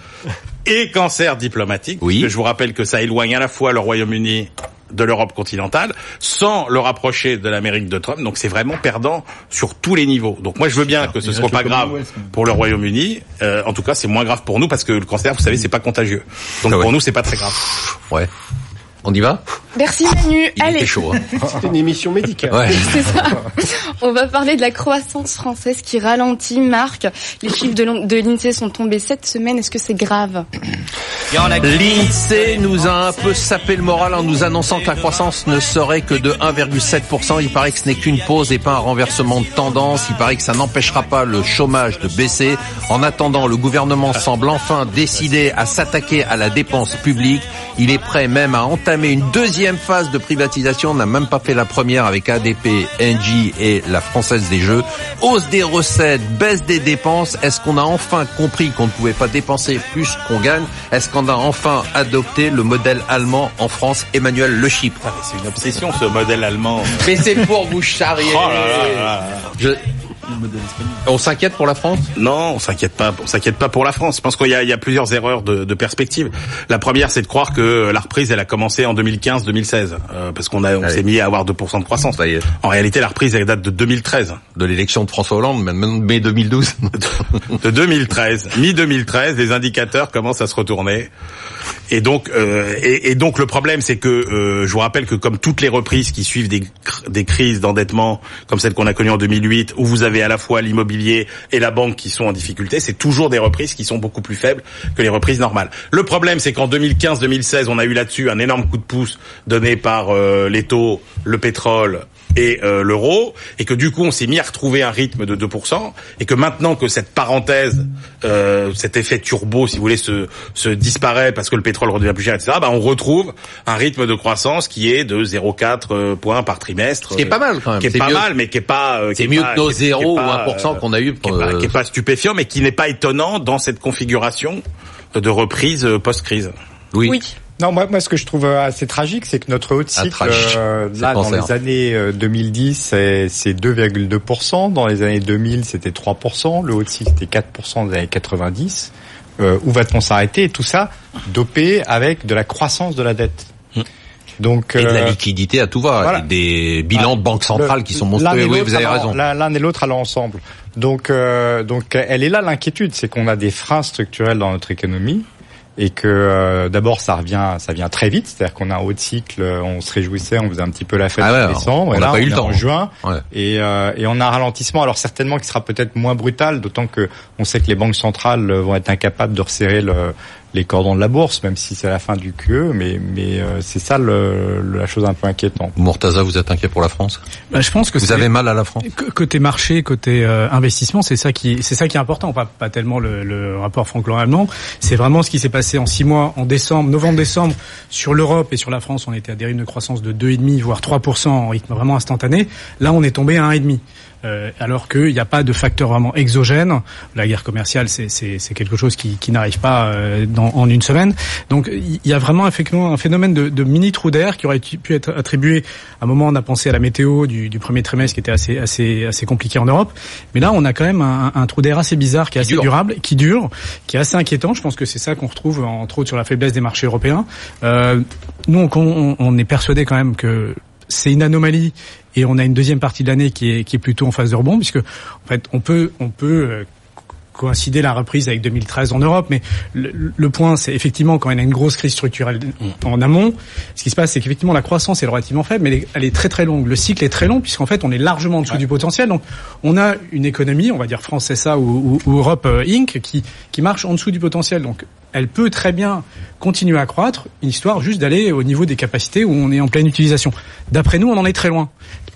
Et cancer diplomatique, Oui. parce que je vous rappelle que ça éloigne à la fois le Royaume-Uni de l'Europe continentale, sans le rapprocher de l'Amérique de Trump. Donc c'est vraiment perdant sur tous les niveaux. Donc moi je veux bien que ce soit pas grave pour le Royaume-Uni. Euh, en tout cas, c'est moins grave pour nous parce que le cancer, vous savez, c'est pas contagieux. Donc Ah ouais. pour nous, c'est pas très grave. Ouais. On y va Merci Manu. Il Allez, chaud. Hein. C'est une émission médicale. Ouais. c'est ça. On va parler de la croissance française qui ralentit. Marc, les chiffres de l'INSEE sont tombés cette semaine. Est-ce que c'est grave L'INSEE nous a un peu sapé le moral en nous annonçant que la croissance ne serait que de 1,7%. Il paraît que ce n'est qu'une pause et pas un renversement de tendance. Il paraît que ça n'empêchera pas le chômage de baisser. En attendant, le gouvernement semble enfin décidé à s'attaquer à la dépense publique. Il est prêt même à entamer une deuxième phase de privatisation. On n'a même pas fait la première avec ADP, Engie et la Française des Jeux. Hausse des recettes, baisse des dépenses. Est-ce qu'on a enfin compris qu'on ne pouvait pas dépenser plus qu'on gagne? Est-ce qu'on a enfin adopté le modèle allemand en France? Emmanuel Le Chypre. Ah, C'est une obsession ce modèle allemand. Mais c'est pour vous charrier. Oh là là là là. Je- On s'inquiète pour la France? Non, on s'inquiète pas. On s'inquiète pas pour la France. Je pense qu'il y a, il y a plusieurs erreurs de, de perspective. La première, c'est de croire que la reprise, elle a commencé en 2015-2016, euh, parce qu'on a, on s'est mis à avoir 2% de croissance. Ça y est. En réalité, la reprise, elle date de 2013. De l'élection de François Hollande, même mai 2012. de 2013, mi-2013, les indicateurs commencent à se retourner. Et donc, euh, et, et donc le problème, c'est que euh, je vous rappelle que comme toutes les reprises qui suivent des, des crises d'endettement, comme celle qu'on a connue en 2008, où vous avez à la fois l'immobilier et la banque qui sont en difficulté, c'est toujours des reprises qui sont beaucoup plus faibles que les reprises normales. Le problème, c'est qu'en 2015-2016, on a eu là-dessus un énorme coup de pouce donné par euh, les taux, le pétrole et euh, l'euro, et que du coup on s'est mis à retrouver un rythme de 2%, et que maintenant que cette parenthèse, euh, cet effet turbo, si vous voulez, se, se disparaît parce que le pétrole redevient plus cher, etc., bah, on retrouve un rythme de croissance qui est de 0,4 euh, points par trimestre. Ce qui est pas mal, quand même. Qui est, C'est pas mieux- mal, mais qui est pas... euh, qui C'est est mieux pas- que nos qui est- qui est 0 ou pas, 1% qu'on a eu qui est, pour, pas, euh, qui est pas stupéfiant, mais qui n'est pas étonnant dans cette configuration de reprise euh, post-crise. Oui. Non, moi, moi, ce que je trouve euh, assez tragique, c'est que notre haut de Ah, cycle, euh, là, dans les années euh, 2010, c'est c'est 2,2%. Dans les années 2000, c'était 3%. Le haut de cycle, c'était 4% dans les années 90. Euh, où va-t-on s'arrêter? Et tout ça dopé avec de la croissance de la dette. Donc, Et de la euh, liquidité à tout va. voilà. Et des bilans de banque centrale le- qui sont monstrueux. Oui, vous avez raison. l'un l'un et l'autre allant ensemble. Donc, euh, donc, elle est là l'inquiétude, c'est qu'on a des freins structurels dans notre économie et que euh, d'abord ça revient, ça vient très vite. C'est-à-dire qu'on a un haut de cycle, euh, on se réjouissait, on faisait un petit peu la fête Ah ouais, en décembre, on et n'a pas eu le temps. en juin Ouais. et, euh, et on a un ralentissement. Alors certainement qui sera peut-être moins brutal, d'autant que on sait que les banques centrales euh, vont être incapables de resserrer le, les cordons de la bourse, même si c'est la fin du QE. Mais, mais euh, c'est ça le, le- la chose un peu inquiétante. Murtaza, vous êtes inquiet pour la France? Bah, je pense que Vous avez mal à la France? Côté marché, côté euh, investissement, c'est ça qui c'est ça qui est important, pas, pas tellement le, le rapport franco-allemand. C'est vraiment ce qui s'est passé en six mois, en décembre, novembre-décembre, sur l'Europe et sur la France, on était à des rythmes de croissance de 2,5 voire 3% en rythme vraiment instantané. Là, on est tombé à 1,5. Euh, alors qu'il n'y a pas de facteur vraiment exogène. La guerre commerciale, c'est- quelque chose qui, qui n'arrive pas euh, dans, en une semaine. Donc il y a vraiment effectivement un phénomène de, de mini trou d'air qui aurait pu être attribué. À un moment, on a pensé à la météo du, du premier trimestre qui était assez assez assez compliqué en Europe. Mais là, on a quand même un, un trou d'air assez bizarre qui est assez durable, qui dure, qui est assez inquiétant. Je pense que c'est ça qu'on retrouve entre autres sur la faiblesse des marchés européens. Euh, nous, on, on, on est persuadé quand même que c'est une anomalie et on a une deuxième partie de l'année qui est, qui est plutôt en phase de rebond puisque en fait on peut on peut euh, coïncider la reprise avec 2013 en Europe, mais le, le point, c'est effectivement quand il y a une grosse crise structurelle en amont, ce qui se passe, c'est qu'effectivement la croissance est relativement faible, mais elle est, très très longue. Le cycle est très long puisqu'en fait on est largement en dessous du potentiel. Donc on a une économie, on va dire France SA ou, ou, ou Europe euh, Inc. qui qui marche en dessous du potentiel. Donc elle peut très bien continuer à croître, histoire juste d'aller au niveau des capacités où on est en pleine utilisation. D'après nous, on en est très loin.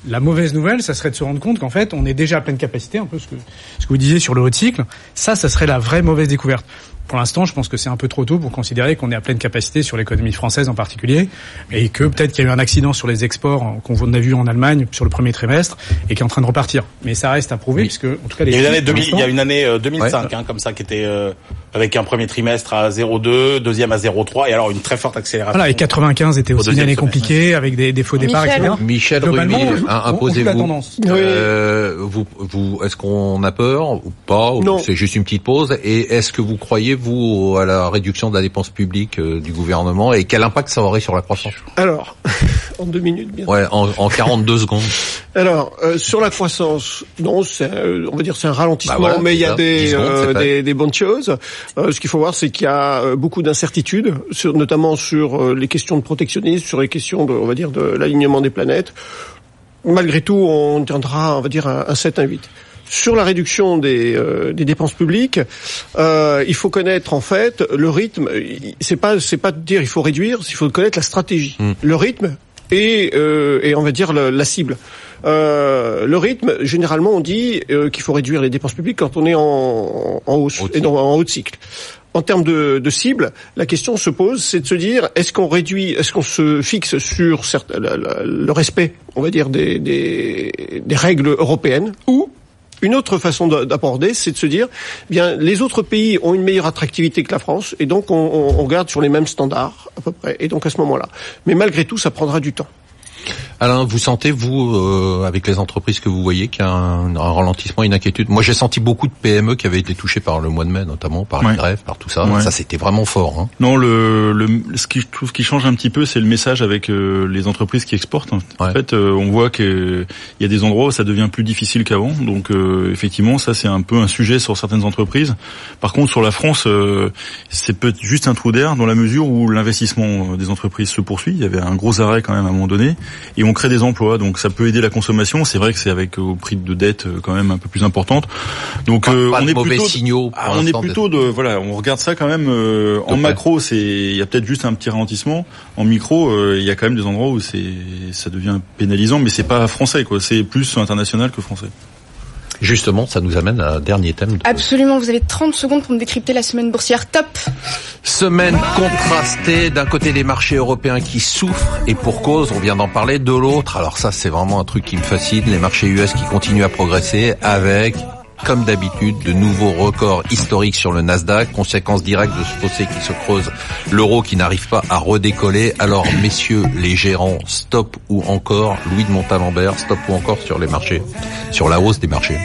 La mauvaise nouvelle, ça serait de se rendre compte qu'en fait, on est déjà à pleine capacité, un peu ce que, ce que vous disiez sur le haut cycle. Ça, ça serait la vraie mauvaise découverte. Pour l'instant, je pense que c'est un peu trop tôt pour considérer qu'on est à pleine capacité sur l'économie française en particulier, et que peut-être qu'il y a eu un accident sur les exports qu'on a vu en Allemagne sur le premier trimestre et qui est en train de repartir. Mais ça reste à prouver, puisque en tout cas les Il y a une année, chiffres, pour 2000, il y a l'instant- une année euh, 2005 hein, comme ça qui était euh, avec un premier trimestre à 0,2, deuxième à 0,3 et alors une très forte accélération. Voilà, et 95 était Au aussi une année compliquée avec des, des faux départs, Michel. etc. Michel Globalement, la imposez-vous. Euh, vous, vous, est-ce qu'on a peur ou pas. C'est juste une petite pause? Et est-ce que vous croyez vous à la réduction de la dépense publique euh, du gouvernement et quel impact ça aurait sur la croissance? Alors, en deux minutes, bien. Ouais, en, en 42 secondes. Alors, euh, sur la croissance, non, c'est, euh, on va dire c'est un ralentissement, Bah voilà, mais il y a des, 10 secondes, euh, des, des bonnes choses. Euh, ce qu'il faut voir, c'est qu'il y a euh, beaucoup d'incertitudes, sur, notamment sur les questions de protectionnisme, sur les questions de, on va dire, de l'alignement des planètes. Malgré tout, on tiendra, on va dire, un, un 7, un 8. Sur la réduction des, euh, des dépenses publiques, euh, il faut connaître en fait le rythme. C'est pas c'est pas de dire il faut réduire, il faut connaître la stratégie, le rythme et euh, et on va dire le- la cible. Euh, le rythme, généralement, on dit euh, qu'il faut réduire les dépenses publiques quand on est en, en hausse Haut de et non en haut de cycle. En termes de, de cible, la question se pose, c'est de se dire est-ce qu'on réduit, est-ce qu'on se fixe sur certes- la- la- le respect, on va dire des, des, des règles européennes, ou une autre façon de- d'aborder, c'est de se dire, eh bien, les autres pays ont une meilleure attractivité que la France, et donc on, on, on garde sur les mêmes standards à peu près. Et donc à ce moment-là, mais malgré tout, ça prendra du temps. Alain, vous sentez, vous, euh, avec les entreprises que vous voyez, qu'il y a un, un ralentissement, une inquiétude? Moi, j'ai senti beaucoup de PME qui avaient été touchées par le mois de mai, notamment, par Ouais. les grèves, par tout ça. Ouais. Ça, c'était vraiment fort. Hein. Non, le, le ce qui je trouve qui change un petit peu, c'est le message avec euh, les entreprises qui exportent. En Ouais. fait, euh, on voit que il y a des endroits où ça devient plus difficile qu'avant. Donc, euh, effectivement, ça c'est un peu un sujet sur certaines entreprises. Par contre, sur la France, euh, c'est peut-être juste un trou d'air dans la mesure où l'investissement des entreprises se poursuit. Il y avait un gros arrêt quand même à un moment donné, et on crée des emplois. Donc, ça peut aider la consommation. C'est vrai que c'est avec au prix de dette euh, quand même un peu plus importante. Donc, Pas, euh, pas on de est mauvais plutôt signaux. ah, on est plutôt de voilà, on regarde ça quand même euh, en près. macro, c'est il y a peut-être juste un petit ralentissement. En micro, euh, il y a quand même des endroits où c'est ça devient pénalisant, mais c'est pas français quoi, c'est plus international que français. Justement, ça nous amène à un dernier thème. de- Absolument, vous avez 30 secondes pour me décrypter la semaine boursière top. Semaine contrastée, d'un côté les marchés européens qui souffrent et pour cause, on vient d'en parler, de l'autre, alors ça c'est vraiment un truc qui me fascine, les marchés US qui continuent à progresser avec, comme d'habitude, de nouveaux records historiques sur le Nasdaq, conséquence directe de ce fossé qui se creuse, l'euro qui n'arrive pas à redécoller. Alors messieurs les gérants, stop ou encore, Louis de Montalembert, stop ou encore sur les marchés, sur la hausse des marchés.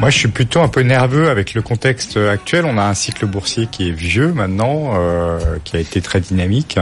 Moi, je suis plutôt un peu nerveux avec le contexte actuel. On a un cycle boursier qui est vieux maintenant, euh, qui a été très dynamique.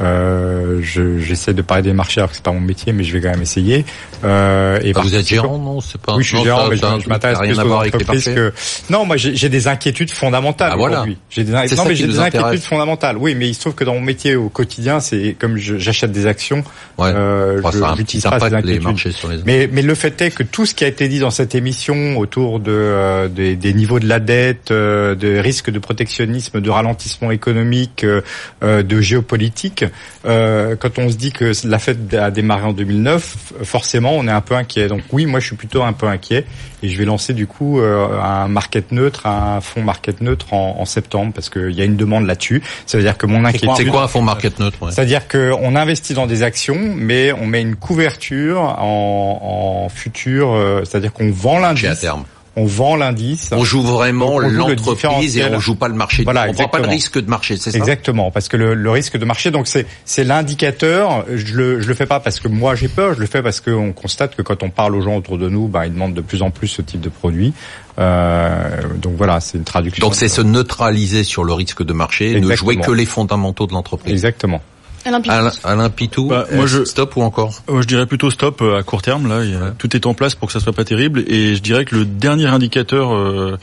Euh, je- J'essaie de parler des marchés alors que c'est pas mon métier, mais je vais quand même essayer. Euh, et Ah, vous êtes gérant, non C'est pas Oui, je suis non, gérant, mais je, m'intéresse plus à aux avec entreprises que. Non, moi j'ai des inquiétudes fondamentales Ah, voilà. aujourd'hui. J'ai des, non, mais j'ai des inquiétudes fondamentales. Oui, mais il se trouve que dans mon métier au quotidien, c'est comme j'achète des actions, Ouais. euh, Enfin, je- petit pas ces inquiétudes. sur les Mais, mais le fait est que tout ce qui a été dit dans cette émission autour de, euh, des, des niveaux de la dette, euh, de risques de protectionnisme, de ralentissement économique, euh, euh, de géopolitique, euh, quand on se dit que la fête a démarré en 2009, forcément on est un peu inquiet. Donc oui, moi je suis plutôt un peu inquiet et je vais lancer du coup euh, un market neutre, un fonds market neutre en, en septembre parce qu'il y a une demande là-dessus. Ça veut dire que mon inquiétude... C'est quoi un fonds market neutre ouais C'est-à-dire qu'on investit dans des actions, mais on met une couverture en, en futur, euh, c'est-à-dire qu'on vend Chez à l'indice. terme. On vend l'indice. On joue vraiment le l'entreprise et on joue pas le marché. Voilà, on prend pas de risque de marché, c'est ça Exactement, parce que le, le risque de marché, donc c'est c'est l'indicateur. Je le je le fais pas parce que moi j'ai peur, je le fais parce qu'on constate que quand on parle aux gens autour de nous, bah, ils demandent de plus en plus ce type de produit. Euh, donc voilà, c'est une traduction. Donc c'est se neutraliser sur le risque de marché, ne Exactement. jouer que les fondamentaux de l'entreprise. Exactement. Alain Pitou. Alain, Alain Pitou, Bah, moi, je- stop ou encore Euh, je dirais plutôt stop euh, à court terme. Là, il tout est en place pour que ça soit pas terrible. Et je dirais que le dernier indicateur euh,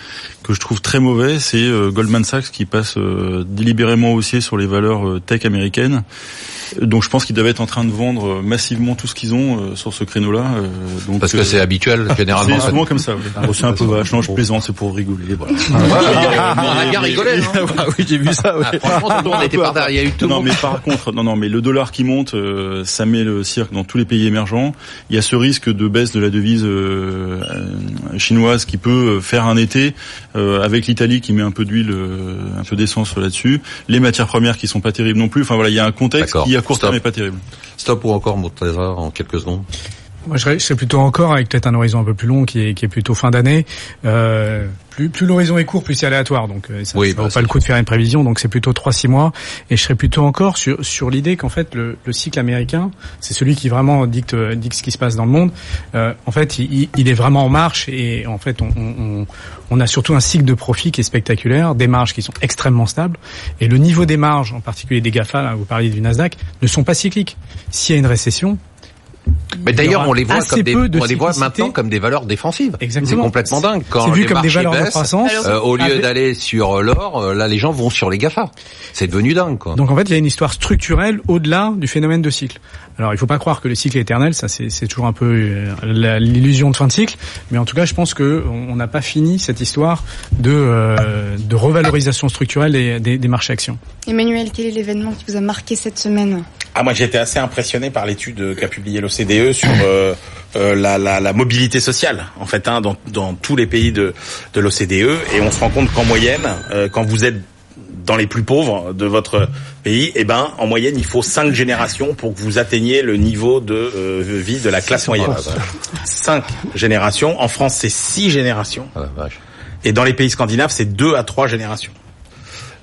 que je trouve très mauvais, c'est euh, Goldman Sachs qui passe euh, délibérément haussier sur les valeurs euh, tech américaines. Donc je pense qu'ils doivent être en train de vendre euh, massivement tout ce qu'ils ont euh, sur ce créneau-là. euh, donc Parce que euh, c'est habituel, généralement. c'est souvent comme ça. Oui. Bon, c'est un peu vache. Non, je plaisante, c'est pour rigoler. Voilà. on a bien rigolé. Ah oui, j'ai vu ça. Ah, franchement, était par derrière. Il y a eu tout le Non, mais par contre, non, non, mais le dollar qui monte, euh, ça met le cirque dans tous les pays émergents. Il y a ce risque de baisse de la devise chinoise qui peut faire un été euh, avec l'Italie qui met un peu d'huile, euh, un peu d'essence là-dessus. Les matières premières qui sont pas terribles non plus. Enfin voilà, il y a un contexte qui à court Stop. terme est pas terrible. Stop ou encore, Murtaza, en quelques secondes. Moi, je serais, plutôt encore avec peut-être un horizon un peu plus long qui est, qui est plutôt fin d'année. Euh, plus plus l'horizon est court, plus c'est aléatoire. Donc, euh, ça Oui, ne bah, vaut pas le coup de faire une prévision. Donc, c'est plutôt 3-6 mois. Et je serais plutôt encore sur sur l'idée qu'en fait, le, le cycle américain, c'est celui qui vraiment dicte dicte ce qui se passe dans le monde. Euh, en fait, il, il est vraiment en marche. Et en fait, on, on, on- on a surtout un cycle de profit qui est spectaculaire, des marges qui sont extrêmement stables. Et le niveau des marges, en particulier des GAFA, là, vous parliez du Nasdaq, ne sont pas cycliques. S'il y a une récession, Mais d'ailleurs, on les voit assez comme des, on les voit maintenant comme des valeurs défensives. Exactement. C'est complètement dingue. Quand C'est vu les comme des valeurs de baissent, croissance. euh, au lieu Avec- d'aller sur l'or, euh, là, les gens vont sur les Gafa. C'est devenu dingue, quoi. Donc en fait, il y a une histoire structurelle au-delà du phénomène de cycle. Alors il faut pas croire que le cycle est éternel, ça c'est toujours un peu euh, l'illusion de fin de cycle, mais en tout cas, je pense que on n'a pas fini cette histoire de euh, de revalorisation structurelle des, des, des marchés actions. Emmanuel, quel est l'événement qui vous a marqué cette semaine? Ah moi j'ai été assez impressionné par l'étude qu'a publiée l'OCDE sur euh, euh, la, la, la mobilité sociale en fait hein, dans, dans tous les pays de, de l'OCDE et on se rend compte qu'en moyenne euh, quand vous êtes dans les plus pauvres de votre pays, eh ben en moyenne il faut cinq générations pour que vous atteigniez le niveau de euh, vie de la classe moyenne. Cinq générations. En France c'est six générations. Ah. Et dans les pays scandinaves c'est deux à trois générations.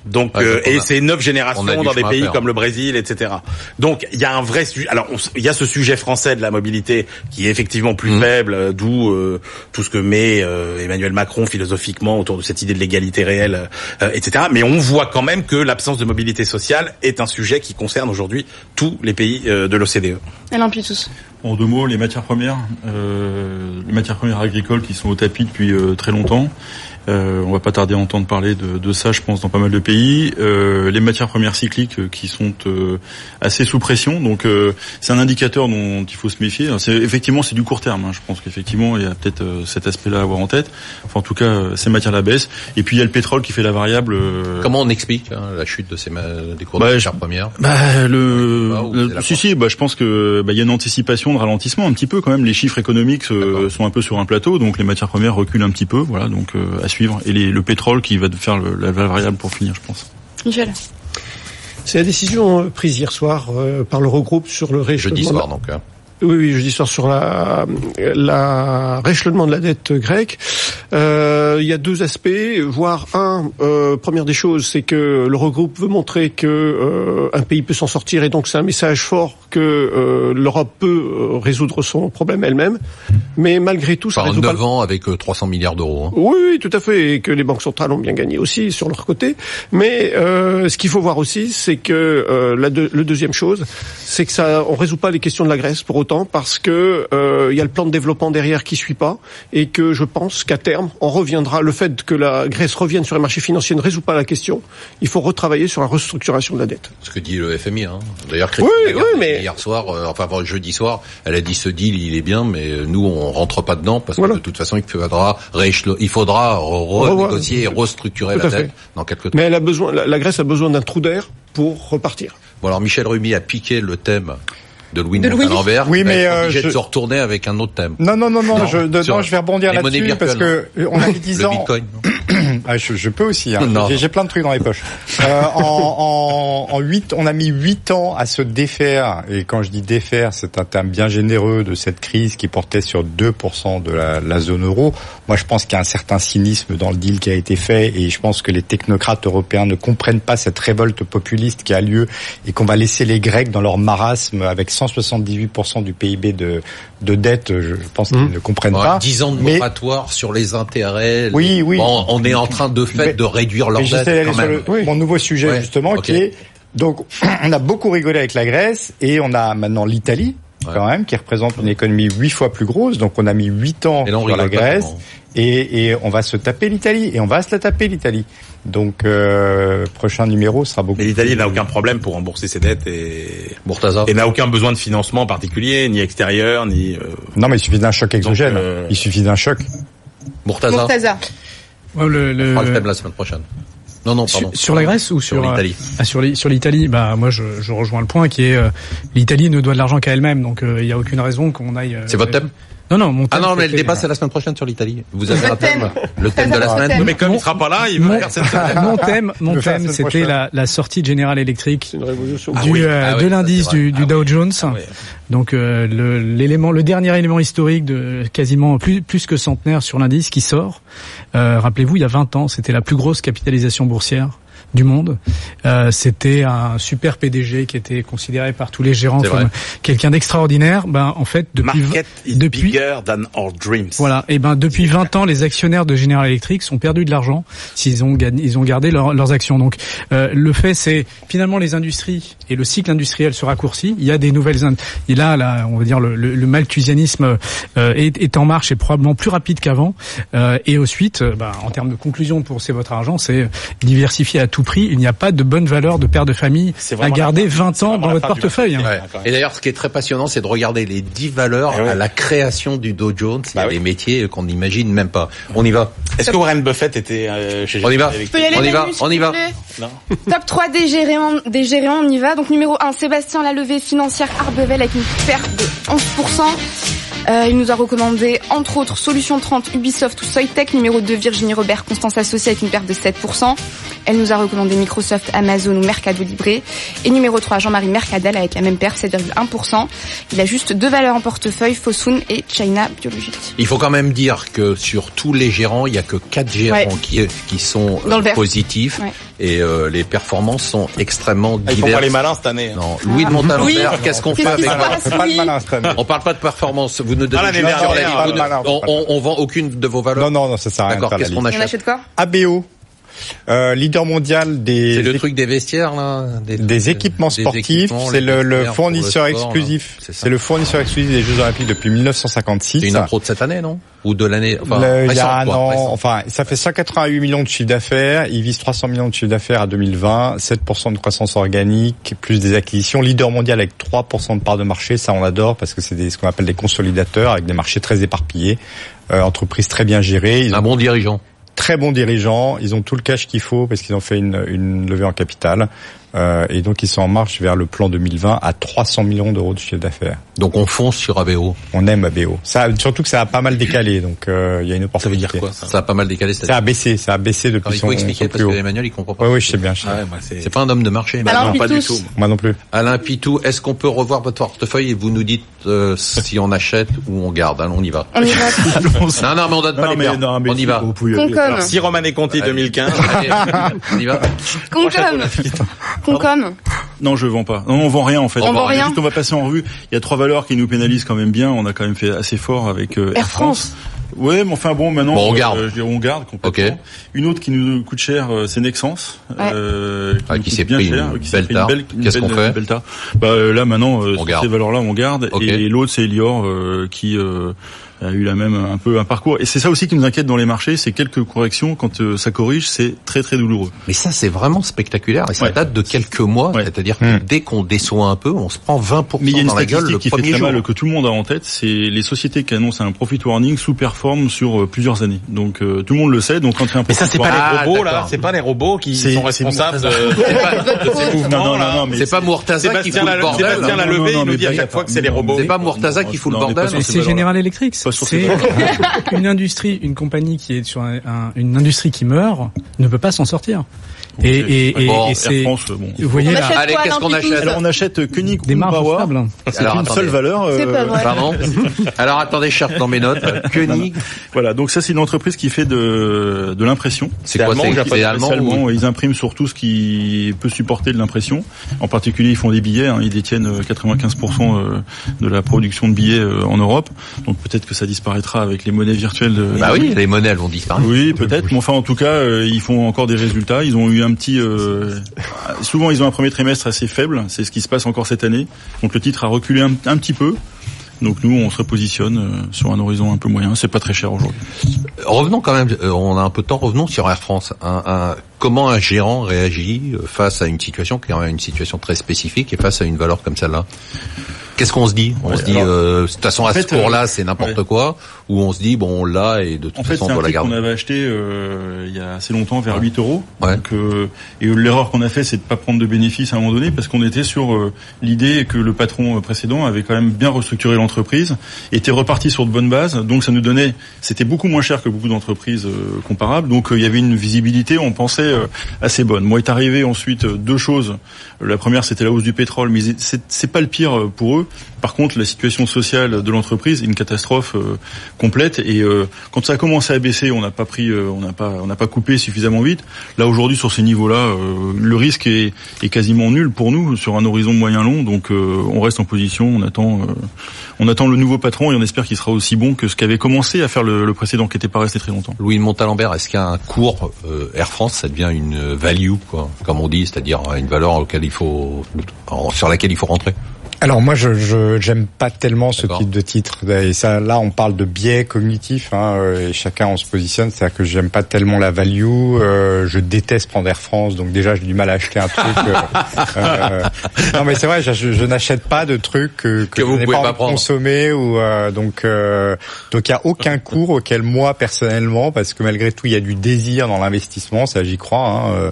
Donc Ouais, euh, et c'est neuf on générations dans des pays faire. comme le Brésil, etc. Donc il y a un vrai sujet. Alors il y a ce sujet français de la mobilité qui est effectivement plus Mhm. faible, euh, d'où euh, tout ce que met euh, Emmanuel Macron philosophiquement autour de cette idée de l'égalité réelle, euh, etc. Mais on voit quand même que l'absence de mobilité sociale est un sujet qui concerne aujourd'hui tous les pays euh, de l'OCDE. Alain Pitus. En deux mots, les matières premières, euh, les matières premières agricoles qui sont au tapis depuis euh, très longtemps. Euh, on va pas tarder à entendre parler de, de ça, je pense, dans pas mal de pays. Euh, les matières premières cycliques euh, qui sont euh, assez sous pression, donc euh, c'est un indicateur dont il faut se méfier. Alors, effectivement c'est du court terme. hein. Je pense qu'effectivement il y a peut-être euh, cet aspect-là à avoir en tête. Enfin, en tout cas, ces matières la baisse. Et puis il y a le pétrole qui fait la variable. Comment on explique hein, la chute de ces des cours Bah, de matières premières? Bah, le, si si, bah, je pense que bah, il y a une anticipation de ralentissement un petit peu quand même. Les chiffres économiques sont un peu sur un plateau, donc les matières premières reculent un petit peu, voilà, donc suivre. Et les- le pétrole qui va faire le- la variable pour finir, je pense. Michel. C'est la décision euh, prise hier soir euh, par l'Eurogroupe sur le rééchelonnement. Jeudi soir, donc. hein. Oui, oui, jeudi soir sur la, la rééchelonnement de la dette grecque. Euh, il y a deux aspects, voire un. Euh, première des choses, c'est que l'Eurogroupe veut montrer que euh, un pays peut s'en sortir, et donc c'est un message fort que euh, l'Europe peut euh, résoudre son problème elle-même. Mais malgré tout, ça Par résout pas 9 ans avec euh, 300 milliards d'euros. hein. oui, oui, tout à fait, et que les banques centrales ont bien gagné aussi sur leur côté. Mais euh, ce qu'il faut voir aussi, c'est que euh, la deux- le deuxième chose, c'est que ça, on résout pas les questions de la Grèce pour autant, parce que euh, il y a le plan de développement derrière qui suit pas, et que je pense qu'à terme, on reviendra. Le fait que la Grèce revienne sur les marchés financiers ne résout pas la question. Il faut retravailler sur la restructuration de la dette. Ce que dit le FMI. Hein. D'ailleurs, Oui, Lagarde oui, a dit mais- hier soir, euh, enfin jeudi soir, elle a dit ce deal il est bien, mais nous on rentre pas dedans parce Voilà. que de toute façon il faudra il faudra renégocier et restructurer la fait. dette dans quelques temps. Mais elle a besoin, la, la Grèce a besoin d'un trou d'air pour repartir. Bon alors Michel Rumi a piqué le thème de Louis De. Montalembert. Oui, mais, euh, de je- se retourner avec un autre thème. Non, non, non, non, Non, je, non, je vais rebondir là-dessus parce que euh, on avait 10 Le ans. Ah, je, je peux aussi. Hein. J'ai- plein de trucs dans les poches. Euh, en, en, en 8, on a mis 8 ans à se défaire. Et quand je dis défaire, c'est un terme bien généreux de cette crise qui portait sur 2% de la, la zone euro. Moi, je pense qu'il y a un certain cynisme dans le deal qui a été fait. Et je pense que les technocrates européens ne comprennent pas cette révolte populiste qui a lieu et qu'on va laisser les Grecs dans leur marasme avec 178% du PIB de, de dette. Je pense qu'ils Mmh. ne comprennent Ouais, pas. 10 ans de Mais- moratoire sur les intérêts. Oui, oui. Bon, on est en train de fait Mais- de réduire leur dette d'aller quand sur même. le- mon nouveau sujet Ouais, justement qui est donc on a beaucoup rigolé avec la Grèce et on a maintenant l'Italie quand même qui représente une économie huit fois plus grosse donc on a mis huit ans Et là, sur la Grèce tellement. et, et on va se taper l'Italie et on va se la taper l'Italie donc euh, prochain numéro sera beaucoup Mais l'Italie plus- n'a aucun problème pour rembourser ses dettes et, Murtaza. et n'a aucun besoin de financement particulier, ni extérieur, ni. euh, non mais il suffit d'un choc exogène euh, il suffit d'un choc Murtaza. Murtaza. Ouais, le- le- On fera le thème la semaine prochaine. Non, non, pardon. Sur, sur la Grèce ou sur, Sur l'Italie. euh, ah, sur l'I- sur l'Italie, bah moi je, je rejoins le point qui est euh, l'Italie ne doit de l'argent qu'à elle-même, donc euh, il n'y a aucune raison qu'on aille. euh, C'est votre thème? Non, non, mon Ah thème, non, mais le débat c'est la semaine prochaine sur l'Italie. Vous avez Le un thème. Le thème de la semaine. Mais comme il sera pas là, il Mon, va faire cette semaine. mon thème, mon thème, c'était la, la sortie de General Electric. Ah du, oui, euh, ah de oui, ça, l'indice du, du Ah Dow oui. Jones. Ah oui. Donc euh, le- l'élément, le dernier élément historique de quasiment plus plus que centenaire sur l'indice qui sort. Euh, Rappelez-vous, il y a 20 ans, c'était la plus grosse capitalisation boursière du monde. Euh, c'était un super PDG qui était considéré par tous les gérants comme quelqu'un d'extraordinaire. Ben en fait depuis Market is depuis bigger than our dreams. voilà. Et ben depuis 20 ans, les actionnaires de General Electric ont perdu de l'argent s'ils ont gagné, ils ont gardé leur- leurs actions. Donc euh, le fait, c'est finalement les industries et le cycle industriel se raccourcit. Il y a des nouvelles. ind- Et là, là, on va dire le, le, le malthusianisme euh, est, est en marche et probablement plus rapide qu'avant. Euh, et ensuite, euh, ben, en termes de conclusion pour c'est votre argent, c'est diversifier à tout prix. Il n'y a pas de bonne valeur de père de famille à garder la fin- 20 c'est ans dans votre portefeuille. hein. Ouais. Et d'ailleurs, ce qui est très passionnant, c'est de regarder les 10 valeurs Eh à la création du Dow Jones. Il y a Bah oui. des métiers qu'on n'imagine même pas. On y va. Est-ce que Warren Buffett était euh, chez On y va. Y On y va, on y va. Non. Top 3 des gérants, des gérants, on y va. Donc numéro 1, Sébastien Lalevée, financière Arbevel avec une perte de 11%. Euh, il nous a recommandé, entre autres, Solution 30, Ubisoft ou Soitec. Numéro 2, Virginie Robert, Constance Associée avec une perte de 7%. Elle nous a recommandé Microsoft, Amazon ou Mercado Libre. Et numéro 3, Jean-Marie Mercadal avec la même perte, 7,1%. Il a juste deux valeurs en portefeuille, Fosun et China Biologique. Il faut quand même dire que sur tous les gérants, il y a que quatre gérants Ouais. qui, qui sont Dans le vert. positifs Ouais. et euh, les performances sont extrêmement Ah, Ils font pas les diverses. malins cette année. hein. Non, Louis de Montalembert, Oui. qu'est-ce qu'on fait avec pas de malin cette année. On parle pas de performance. Vous ne donnez l'année juste sur la on, on- on vend aucune de vos valeurs. Non, non, non, ça sert à rien de D'accord. Qu'est-ce qu'on liste. On achète achète quoi ABO, euh, leader mondial des C'est le truc des vestiaires là, des équipements des sportifs, c'est le, le pour le fournisseur sport, exclusif. C'est le fournisseur exclusif des Jeux Olympiques depuis 1956. C'est une intro de cette année, non? Ou de l'année enfin, Le- il y a un quoi, an, enfin, ça fait 188 millions de chiffre d'affaires. Il vise 300 millions de chiffre d'affaires à 2020, 7% de croissance organique, plus des acquisitions. Leader mondial avec 3% de part de marché, ça on adore parce que c'est des- ce qu'on appelle des consolidateurs avec des marchés très éparpillés. Euh, entreprise très bien gérée. Ils ont un bon dirigeant. Très bons dirigeants. Ils ont tout le cash qu'il faut parce qu'ils ont fait une, levée en capital. Euh, et donc ils sont en marche vers le plan 2020 à 300 millions d'euros de chiffre d'affaires. Donc on fonce sur ABO. On aime ABO. Ça, surtout que ça a pas mal décalé, donc euh, il y a une Ça veut opportunité. dire quoi? Ça Ça a pas mal décalé Ça a baissé, ça a baissé Alors, depuis il son, faut expliquer son parce que. Emmanuel il comprend pas. Oui, oui, je sais bien. Ah bien. ouais, c'est- pas un homme de marché. Alors, Emmanuel. non, pas du tout. Moi non plus. Alain Pitou, est-ce qu'on peut revoir votre portefeuille et vous nous dites euh, si on achète ou on garde? Allons, on y va. On y va. Non, non, mais on donne pas Non, les mais, pertes. non, mais on y si, va. vous pouvez. Si Roman et Conti 2015. Allez, on y va. Concom. Concom. Non, je vends pas. Non, on vend rien en fait. On vend rien Juste, on va passer en revue. Il y a trois valeurs qui nous pénalisent quand même bien. On a quand même fait assez fort avec euh, Air France. Ouais, mais enfin bon, maintenant Bon, on garde. euh, je dirais, on garde complètement. Ok. Une autre qui nous coûte cher, euh, c'est Nexens, euh, Ah, qui coûte s'est bien pris cher, une qui s'est belle pris une tare. belle, une Qu'est-ce qu'on fait belle. Bah euh, là maintenant, euh, On garde. ces valeurs-là, on garde. Ok. Et l'autre, c'est Elior, euh, qui euh, a eu la même un peu un parcours. Et c'est ça aussi qui nous inquiète dans les marchés, c'est quelques corrections quand euh, ça corrige, c'est très très douloureux. Mais ça, c'est vraiment spectaculaire et ça Ouais. date de quelques mois. Ouais. C'est-à-dire que Hmm. dès qu'on déçoit un peu, on se prend 20% Mais il y a une dans la gueule le qui fait premier très jour. mal, que tout le monde a en tête, c'est les sociétés qui annoncent un profit warning sous-performent sur euh, plusieurs années. Donc euh, tout le monde le sait. Donc quand il y a un Mais ça, profit c'est pas warning- les robots, d'accord. là. C'est pas les robots qui sont responsables de, ces mouvements, Non, non, là. non, non, mais C'est pas Mourtaza qui fout le bordel. Sébastien Non, non, il nous dit à chaque fois que c'est les robots. C'est pas Mourtaza qui fout le bordel. c'est. General Electric. Pas sur ces C'est valeurs. une industrie, une compagnie qui est sur un- un- une industrie qui meurt ne peut pas s'en sortir. Et, et, et, Bon, et c'est, France, bon. vous voyez On là, achète Allez, quoi, qu'est-ce qu'on achète Alors on achète Koenig des Power. stables. C'est Alors, une attendez. seule valeur. C'est euh, pas vrai. Pardon Alors attendez, je cherche dans mes notes. Koenig, Voilà, donc ça c'est une entreprise qui fait de, de l'impression. c'est quoi C'est allemand allemand, ou- Ils impriment sur tout ce qui peut supporter de l'impression. En particulier, ils font des billets. hein. Ils détiennent euh, 95% euh, de la production de billets euh, en Europe. Donc peut-être que ça disparaîtra avec les monnaies virtuelles. De... Bah oui, les monnaies elles vont disparaître. Oui, peut-être. Mais enfin, en tout cas, euh, ils font encore des résultats. Ils ont eu un petit. euh, souvent, ils ont un premier trimestre assez faible. C'est ce qui se passe encore cette année. Donc le titre a reculé un, un petit peu. Donc nous, on se repositionne euh, sur un horizon un peu moyen. C'est pas très cher aujourd'hui. Revenons quand même, euh, on a un peu de temps, revenons sur Air France. Un- un- comment un gérant réagit euh, face à une situation qui est une situation très spécifique et face à une valeur comme celle-là? Qu'est-ce qu'on se dit? On Ouais, se dit, alors, euh, de toute façon, à fait, ce cours-là, c'est n'importe ouais. quoi où on se dit bon on l'a et de toute En fait, façon c'est on un doit la titre qu'on garder. avait acheté euh, il y a assez longtemps vers 8 euros. Ouais. Donc, euh, et l'erreur qu'on a fait, c'est de pas prendre de bénéfices à un moment donné parce qu'on était sur euh, l'idée que le patron euh, précédent avait quand même bien restructuré l'entreprise, était reparti sur de bonnes bases. Donc ça nous donnait, c'était beaucoup moins cher que beaucoup d'entreprises euh, comparables. Donc il y avait une visibilité, on pensait euh, assez bonne. Moi est arrivé ensuite deux choses. La première, c'était la hausse du pétrole, mais c'est c'est pas le pire pour eux. Par contre, la situation sociale de l'entreprise est une catastrophe complète. Et euh, quand ça a commencé à baisser, on n'a pas pris, euh, on n'a pas, on n'a pas coupé suffisamment vite. Là aujourd'hui, sur ces niveaux-là, euh, le risque est, est quasiment nul pour nous sur un horizon moyen long. Donc, euh, on reste en position, on attend, euh, on attend le nouveau patron et on espère qu'il sera aussi bon que ce qu'avait commencé à faire le, le précédent, qui n'était pas resté très longtemps. Louis Montalembert, est-ce qu'un cours Air France, ça devient une value, quoi, comme on dit, c'est-à-dire une valeur auquel il faut, sur laquelle il faut rentrer? Alors moi, je je- j'aime pas tellement ce type de titre. Et ça, là, on parle de biais cognitif, hein, euh, et chacun on se positionne. C'est-à-dire que j'aime pas tellement la value. euh, je déteste prendre Air France, donc déjà j'ai du mal à acheter un truc. euh, euh, non, mais c'est vrai, je, je- je n'achète pas de trucs que, Que je vous n'ai pouvez pas, pas consommer ou euh, donc euh, donc il y a aucun cours auquel moi personnellement, parce que malgré tout il y a du désir dans l'investissement, ça j'y crois, hein, euh,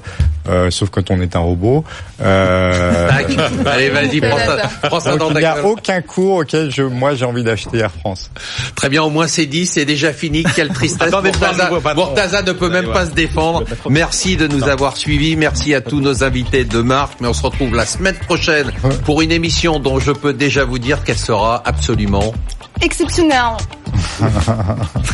euh, sauf quand on est un robot. Euh. Allez, vas-y, prends ça, donc il n'y a aucun cours auquel je, moi j'ai envie d'acheter Air France. Très bien, au moins c'est dit, c'est déjà fini. Quelle tristesse. Murtaza ne peut même pas se défendre. Merci de nous avoir suivis. Merci à tous nos invités de marque. Mais on se retrouve la semaine prochaine pour une émission dont je peux déjà vous dire qu'elle sera absolument Exceptionnel.